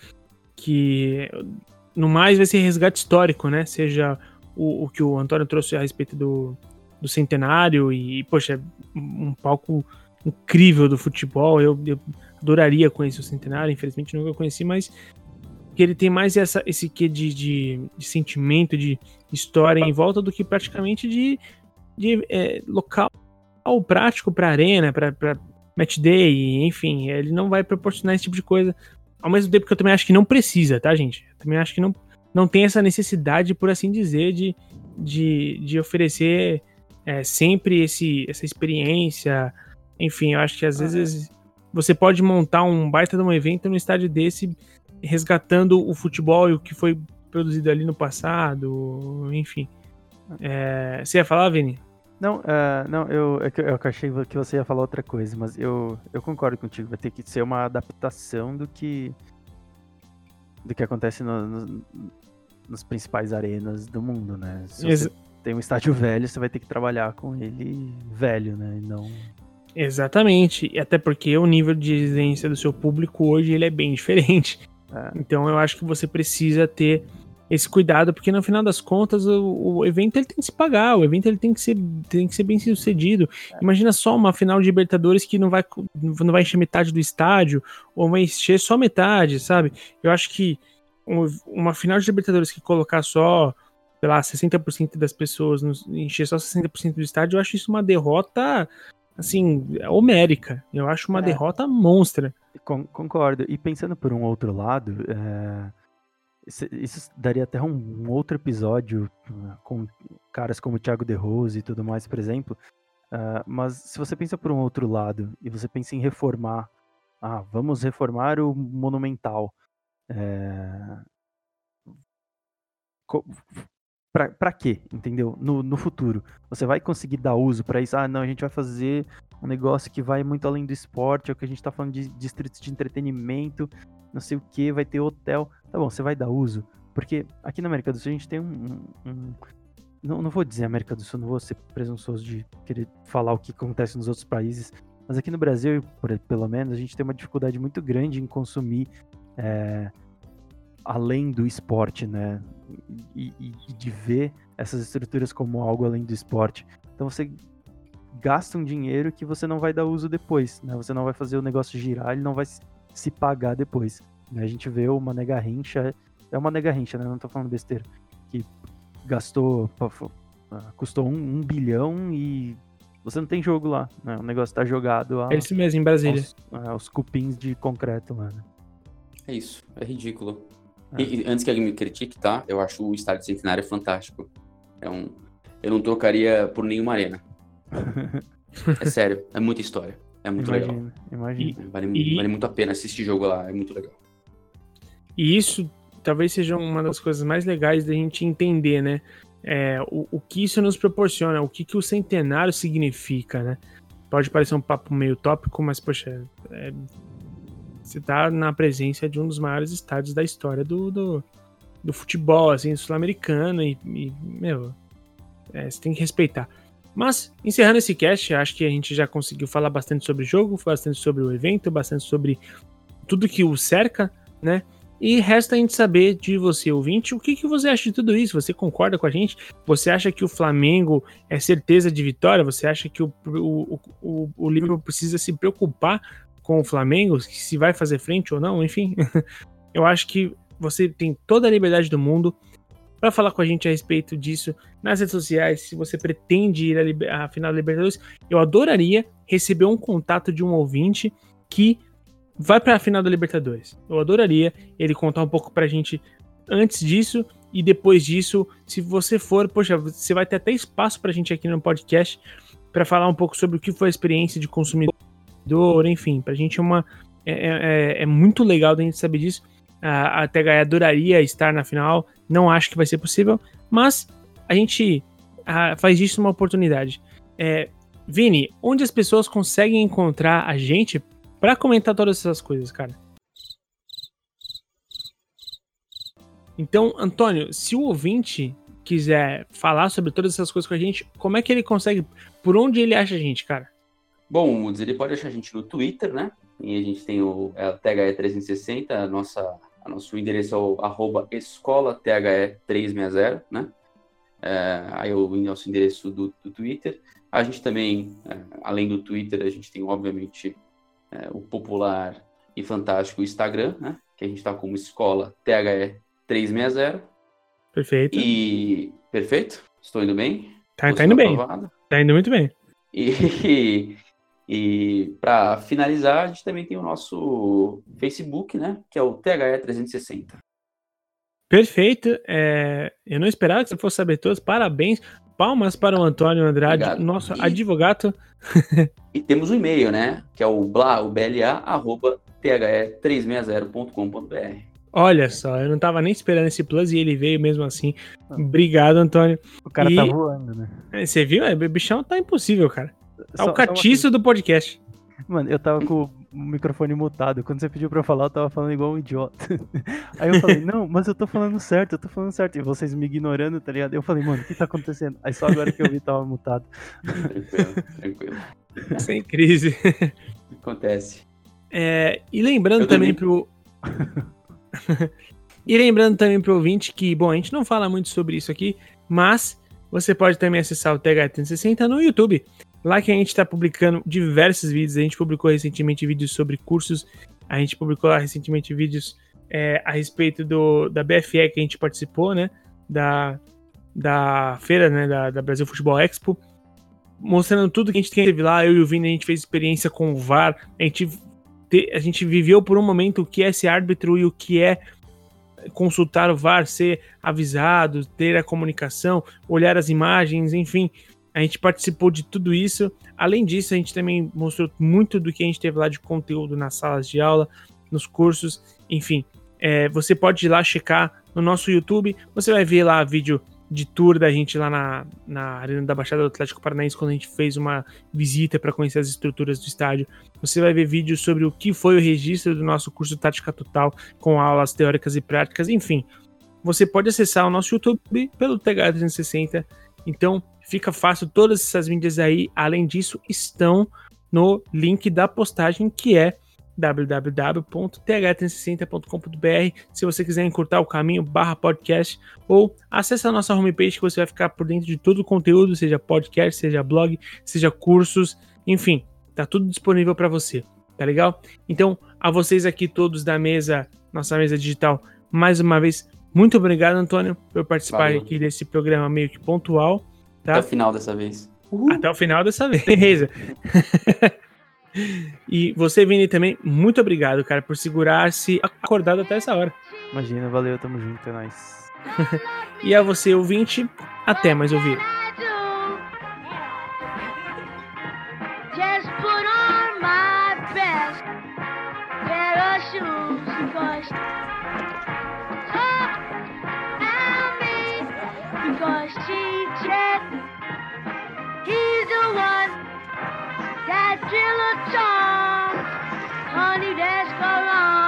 que no mais vai ser resgate histórico, né? Seja o, o que o Antônio trouxe a respeito do, do centenário e, poxa, um palco incrível do futebol. Eu, eu adoraria conhecer o Centenário, infelizmente nunca conheci, mas que ele tem mais essa, esse quê de, de, de sentimento, de história em volta do que praticamente de, de é, local prático para arena, para match day, enfim, ele não vai proporcionar esse tipo de coisa. Ao mesmo tempo que eu também acho que não precisa, tá, gente? Eu também acho que não, não tem essa necessidade, por assim dizer, de, de, de oferecer é, sempre esse, essa experiência. Enfim, eu acho que às ah, vezes você pode montar um baita de um evento no estádio desse, resgatando o futebol e o que foi produzido ali no passado, enfim. É, você ia falar, Vini? Não, uh, não eu, é eu, eu achei que você ia falar outra coisa, mas eu, eu concordo contigo. Vai ter que ser uma adaptação do que do que acontece no, no, nos principais arenas do mundo, né? Se você tem um estádio velho, você vai ter que trabalhar com ele velho, né? E não Exatamente, e até porque o nível de exigência do seu público hoje ele é bem diferente. É. Então eu acho que você precisa ter esse cuidado, porque no final das contas o, o, evento ele tem que se pagar, o evento ele tem que ser, tem que ser bem sucedido. Imagina só uma final de Libertadores que não vai, não vai encher metade do estádio, ou vai encher só metade, sabe? Eu acho que uma final de Libertadores que colocar só, sei lá, 60% das pessoas, encher só 60% do estádio, eu acho isso uma derrota, assim, homérica. Eu acho uma é. derrota monstra. concordo. E pensando por um outro lado, é isso daria até um, outro episódio né, com caras como Thiago De Rose e tudo mais, por exemplo. Uh, mas se você pensa por um outro lado e você pensa em reformar, ah, vamos reformar o Monumental. É... Pra quê? Entendeu? No, no futuro. Você vai conseguir dar uso para isso? Ah, não, a gente vai fazer um negócio que vai muito além do esporte, é o que a gente tá falando de distritos de entretenimento, não sei o que, vai ter hotel. Tá bom, você vai dar uso. Porque aqui na América do Sul a gente tem um. um não, não vou dizer América do Sul, não vou ser presunçoso de querer falar o que acontece nos outros países. Mas aqui no Brasil, por, pelo menos, a gente tem uma dificuldade muito grande em consumir é, além do esporte, né? E, e, e, de ver essas estruturas como algo além do esporte. Então você gasta um dinheiro que você não vai dar uso depois, né? Você não vai fazer o negócio girar, ele não vai se pagar depois. Né? A gente vê o Mané Garrincha, é uma Mané Garrincha, né? Não tô falando besteira, que gastou, ah, custou um, um bilhão e você não tem jogo lá, né? O negócio tá jogado a, É isso mesmo, em Brasília. Aos, aos cupins de concreto lá, né? É isso, é ridículo. É. E, antes que alguém me critique, tá? Eu acho o estádio centenário fantástico. É um... Eu não trocaria por nenhuma arena. é sério, é muita história. É muito imagina, legal. Imagina. Vale, e, vale muito a pena assistir jogo lá, é muito legal. E isso talvez seja uma das coisas mais legais da gente entender, né? É, o, o que isso nos proporciona, o que, que o centenário significa, né? Pode parecer um papo meio tópico, mas, poxa, é, você tá na presença de um dos maiores estádios da história do, do, do futebol, assim, sul-americano, e, e, meu, é, você tem que respeitar. Mas, encerrando esse cast, acho que a gente já conseguiu falar bastante sobre o jogo, bastante sobre o evento, bastante sobre tudo que o cerca, né? E resta a gente saber de você, ouvinte, o que, que você acha de tudo isso? Você concorda com a gente? Você acha que o Flamengo é certeza de vitória? Você acha que o, o, o, o Liverpool precisa se preocupar com o Flamengo, se vai fazer frente ou não? Enfim, eu acho que você tem toda a liberdade do mundo para falar com a gente a respeito disso nas redes sociais. Se você pretende ir à, final da Libertadores, eu adoraria receber um contato de um ouvinte que vai para a final da Libertadores. Eu adoraria ele contar um pouco para a gente antes disso e depois disso. Se você for, poxa, você vai ter até espaço para a gente aqui no podcast para falar um pouco sobre o que foi a experiência de consumidor, enfim, para a gente é uma é, é, é, é muito legal a gente saber disso. A, a THE adoraria estar na final, não acho que vai ser possível, mas a gente a, faz disso uma oportunidade. É, Vini, onde as pessoas conseguem encontrar a gente para comentar todas essas coisas, cara? Então, Antônio, se o ouvinte quiser falar sobre todas essas coisas com a gente, como é que ele consegue? Por onde ele acha a gente, cara? Bom, ele pode achar a gente no Twitter, né? E a gente tem o é, THE360, a nossa a nosso endereço é o arroba escola THE360, né? É, aí é o nosso endereço do, do Twitter. A gente também, é, além do Twitter, a gente tem, obviamente, é, o popular e fantástico Instagram, né? Que a gente está como escola THE360. Perfeito. E. Perfeito? Estou indo bem? Tá, tá indo bem. Tá indo muito bem. E, E para finalizar, a gente também tem o nosso Facebook, né? Que é o THE360. Perfeito. É, eu não esperava que você fosse saber todos. Parabéns. Palmas para o Antônio Andrade, Obrigado. nosso e, advogado. e temos o um e-mail, né? Que é o bla, o BLA, arroba, the360.com.br. Olha só, eu não tava nem esperando esse plus e ele veio mesmo assim. Obrigado, Antônio. O cara e... tá voando, né? É, você viu? É, o bichão tá impossível, cara. É o catiço do podcast. Mano, eu tava com o microfone mutado. Quando você pediu pra eu falar, eu tava falando igual um idiota. Aí eu falei, não, mas eu tô falando certo, eu tô falando certo. E vocês me ignorando, tá ligado? Eu falei, mano, o que tá acontecendo? Aí só agora que eu vi tava mutado. Tranquilo, tranquilo. Sem crise. Acontece. É, e lembrando eu também, também pro. E lembrando também para o ouvinte que, bom, a gente não fala muito sobre isso aqui, mas você pode também acessar o TH360 no YouTube. Lá que a gente está publicando diversos vídeos. A gente publicou recentemente vídeos sobre cursos. A gente publicou lá recentemente vídeos é, a respeito do, da BFE que a gente participou, né? Da, da feira, né? Da, da Brasil Futebol Expo. Mostrando tudo que a gente teve lá. Eu e o Vini, a gente fez experiência com o VAR. A gente, te, a gente viveu por um momento o que é ser árbitro e o que é consultar o VAR, ser avisado, ter a comunicação, olhar as imagens, enfim. A gente participou de tudo isso. Além disso, a gente também mostrou muito do que a gente teve lá de conteúdo nas salas de aula, nos cursos, enfim. É, você pode ir lá checar no nosso YouTube. Você vai ver lá vídeo de tour da gente lá na, na Arena da Baixada do Atlético Paranaense, quando a gente fez uma visita para conhecer as estruturas do estádio. Você vai ver vídeos sobre o que foi o registro do nosso curso Tática Total, com aulas teóricas e práticas, enfim. Você pode acessar o nosso YouTube pelo TH360. Então, fica fácil. Todas essas mídias aí, além disso, estão no link da postagem que é www.th360.com.br se você quiser encurtar o caminho barra podcast ou acesse a nossa homepage que você vai ficar por dentro de todo o conteúdo, seja podcast, seja blog, seja cursos, enfim, tá tudo disponível para você, tá legal? Então, a vocês aqui todos da mesa, nossa mesa digital, mais uma vez, muito obrigado, Antônio, por participar Valeu. aqui desse programa meio que pontual, tá? Até o final dessa vez. Uhul. Até o final dessa vez, beleza. E você, Vini, também, muito obrigado, cara, por segurar-se acordado até essa hora. Imagina, valeu, tamo junto, é nóis. e a você, ouvinte, até mais ouvir. dilettante, honey, that's gone.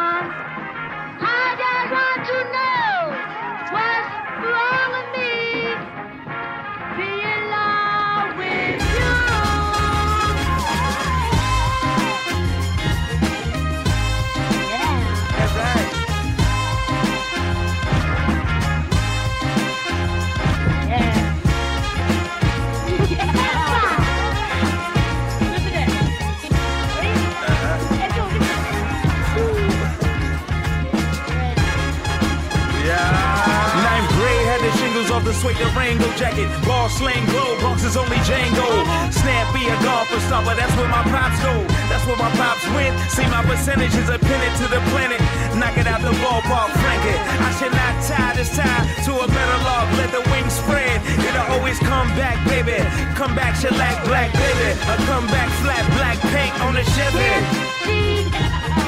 The suede Durango jacket. Ball slang glow, Bronx is only Django. Snappy a golfer stopper, that's where my pops go. That's where my pops went. See my percentages are pinned to the planet. Knock it out the ballpark, frank it. I should not tie this tie to a better log. Let the wings spread. It'll always come back, baby. Come back, shellac, black, baby. A come back, flat, black paint on the Chevy.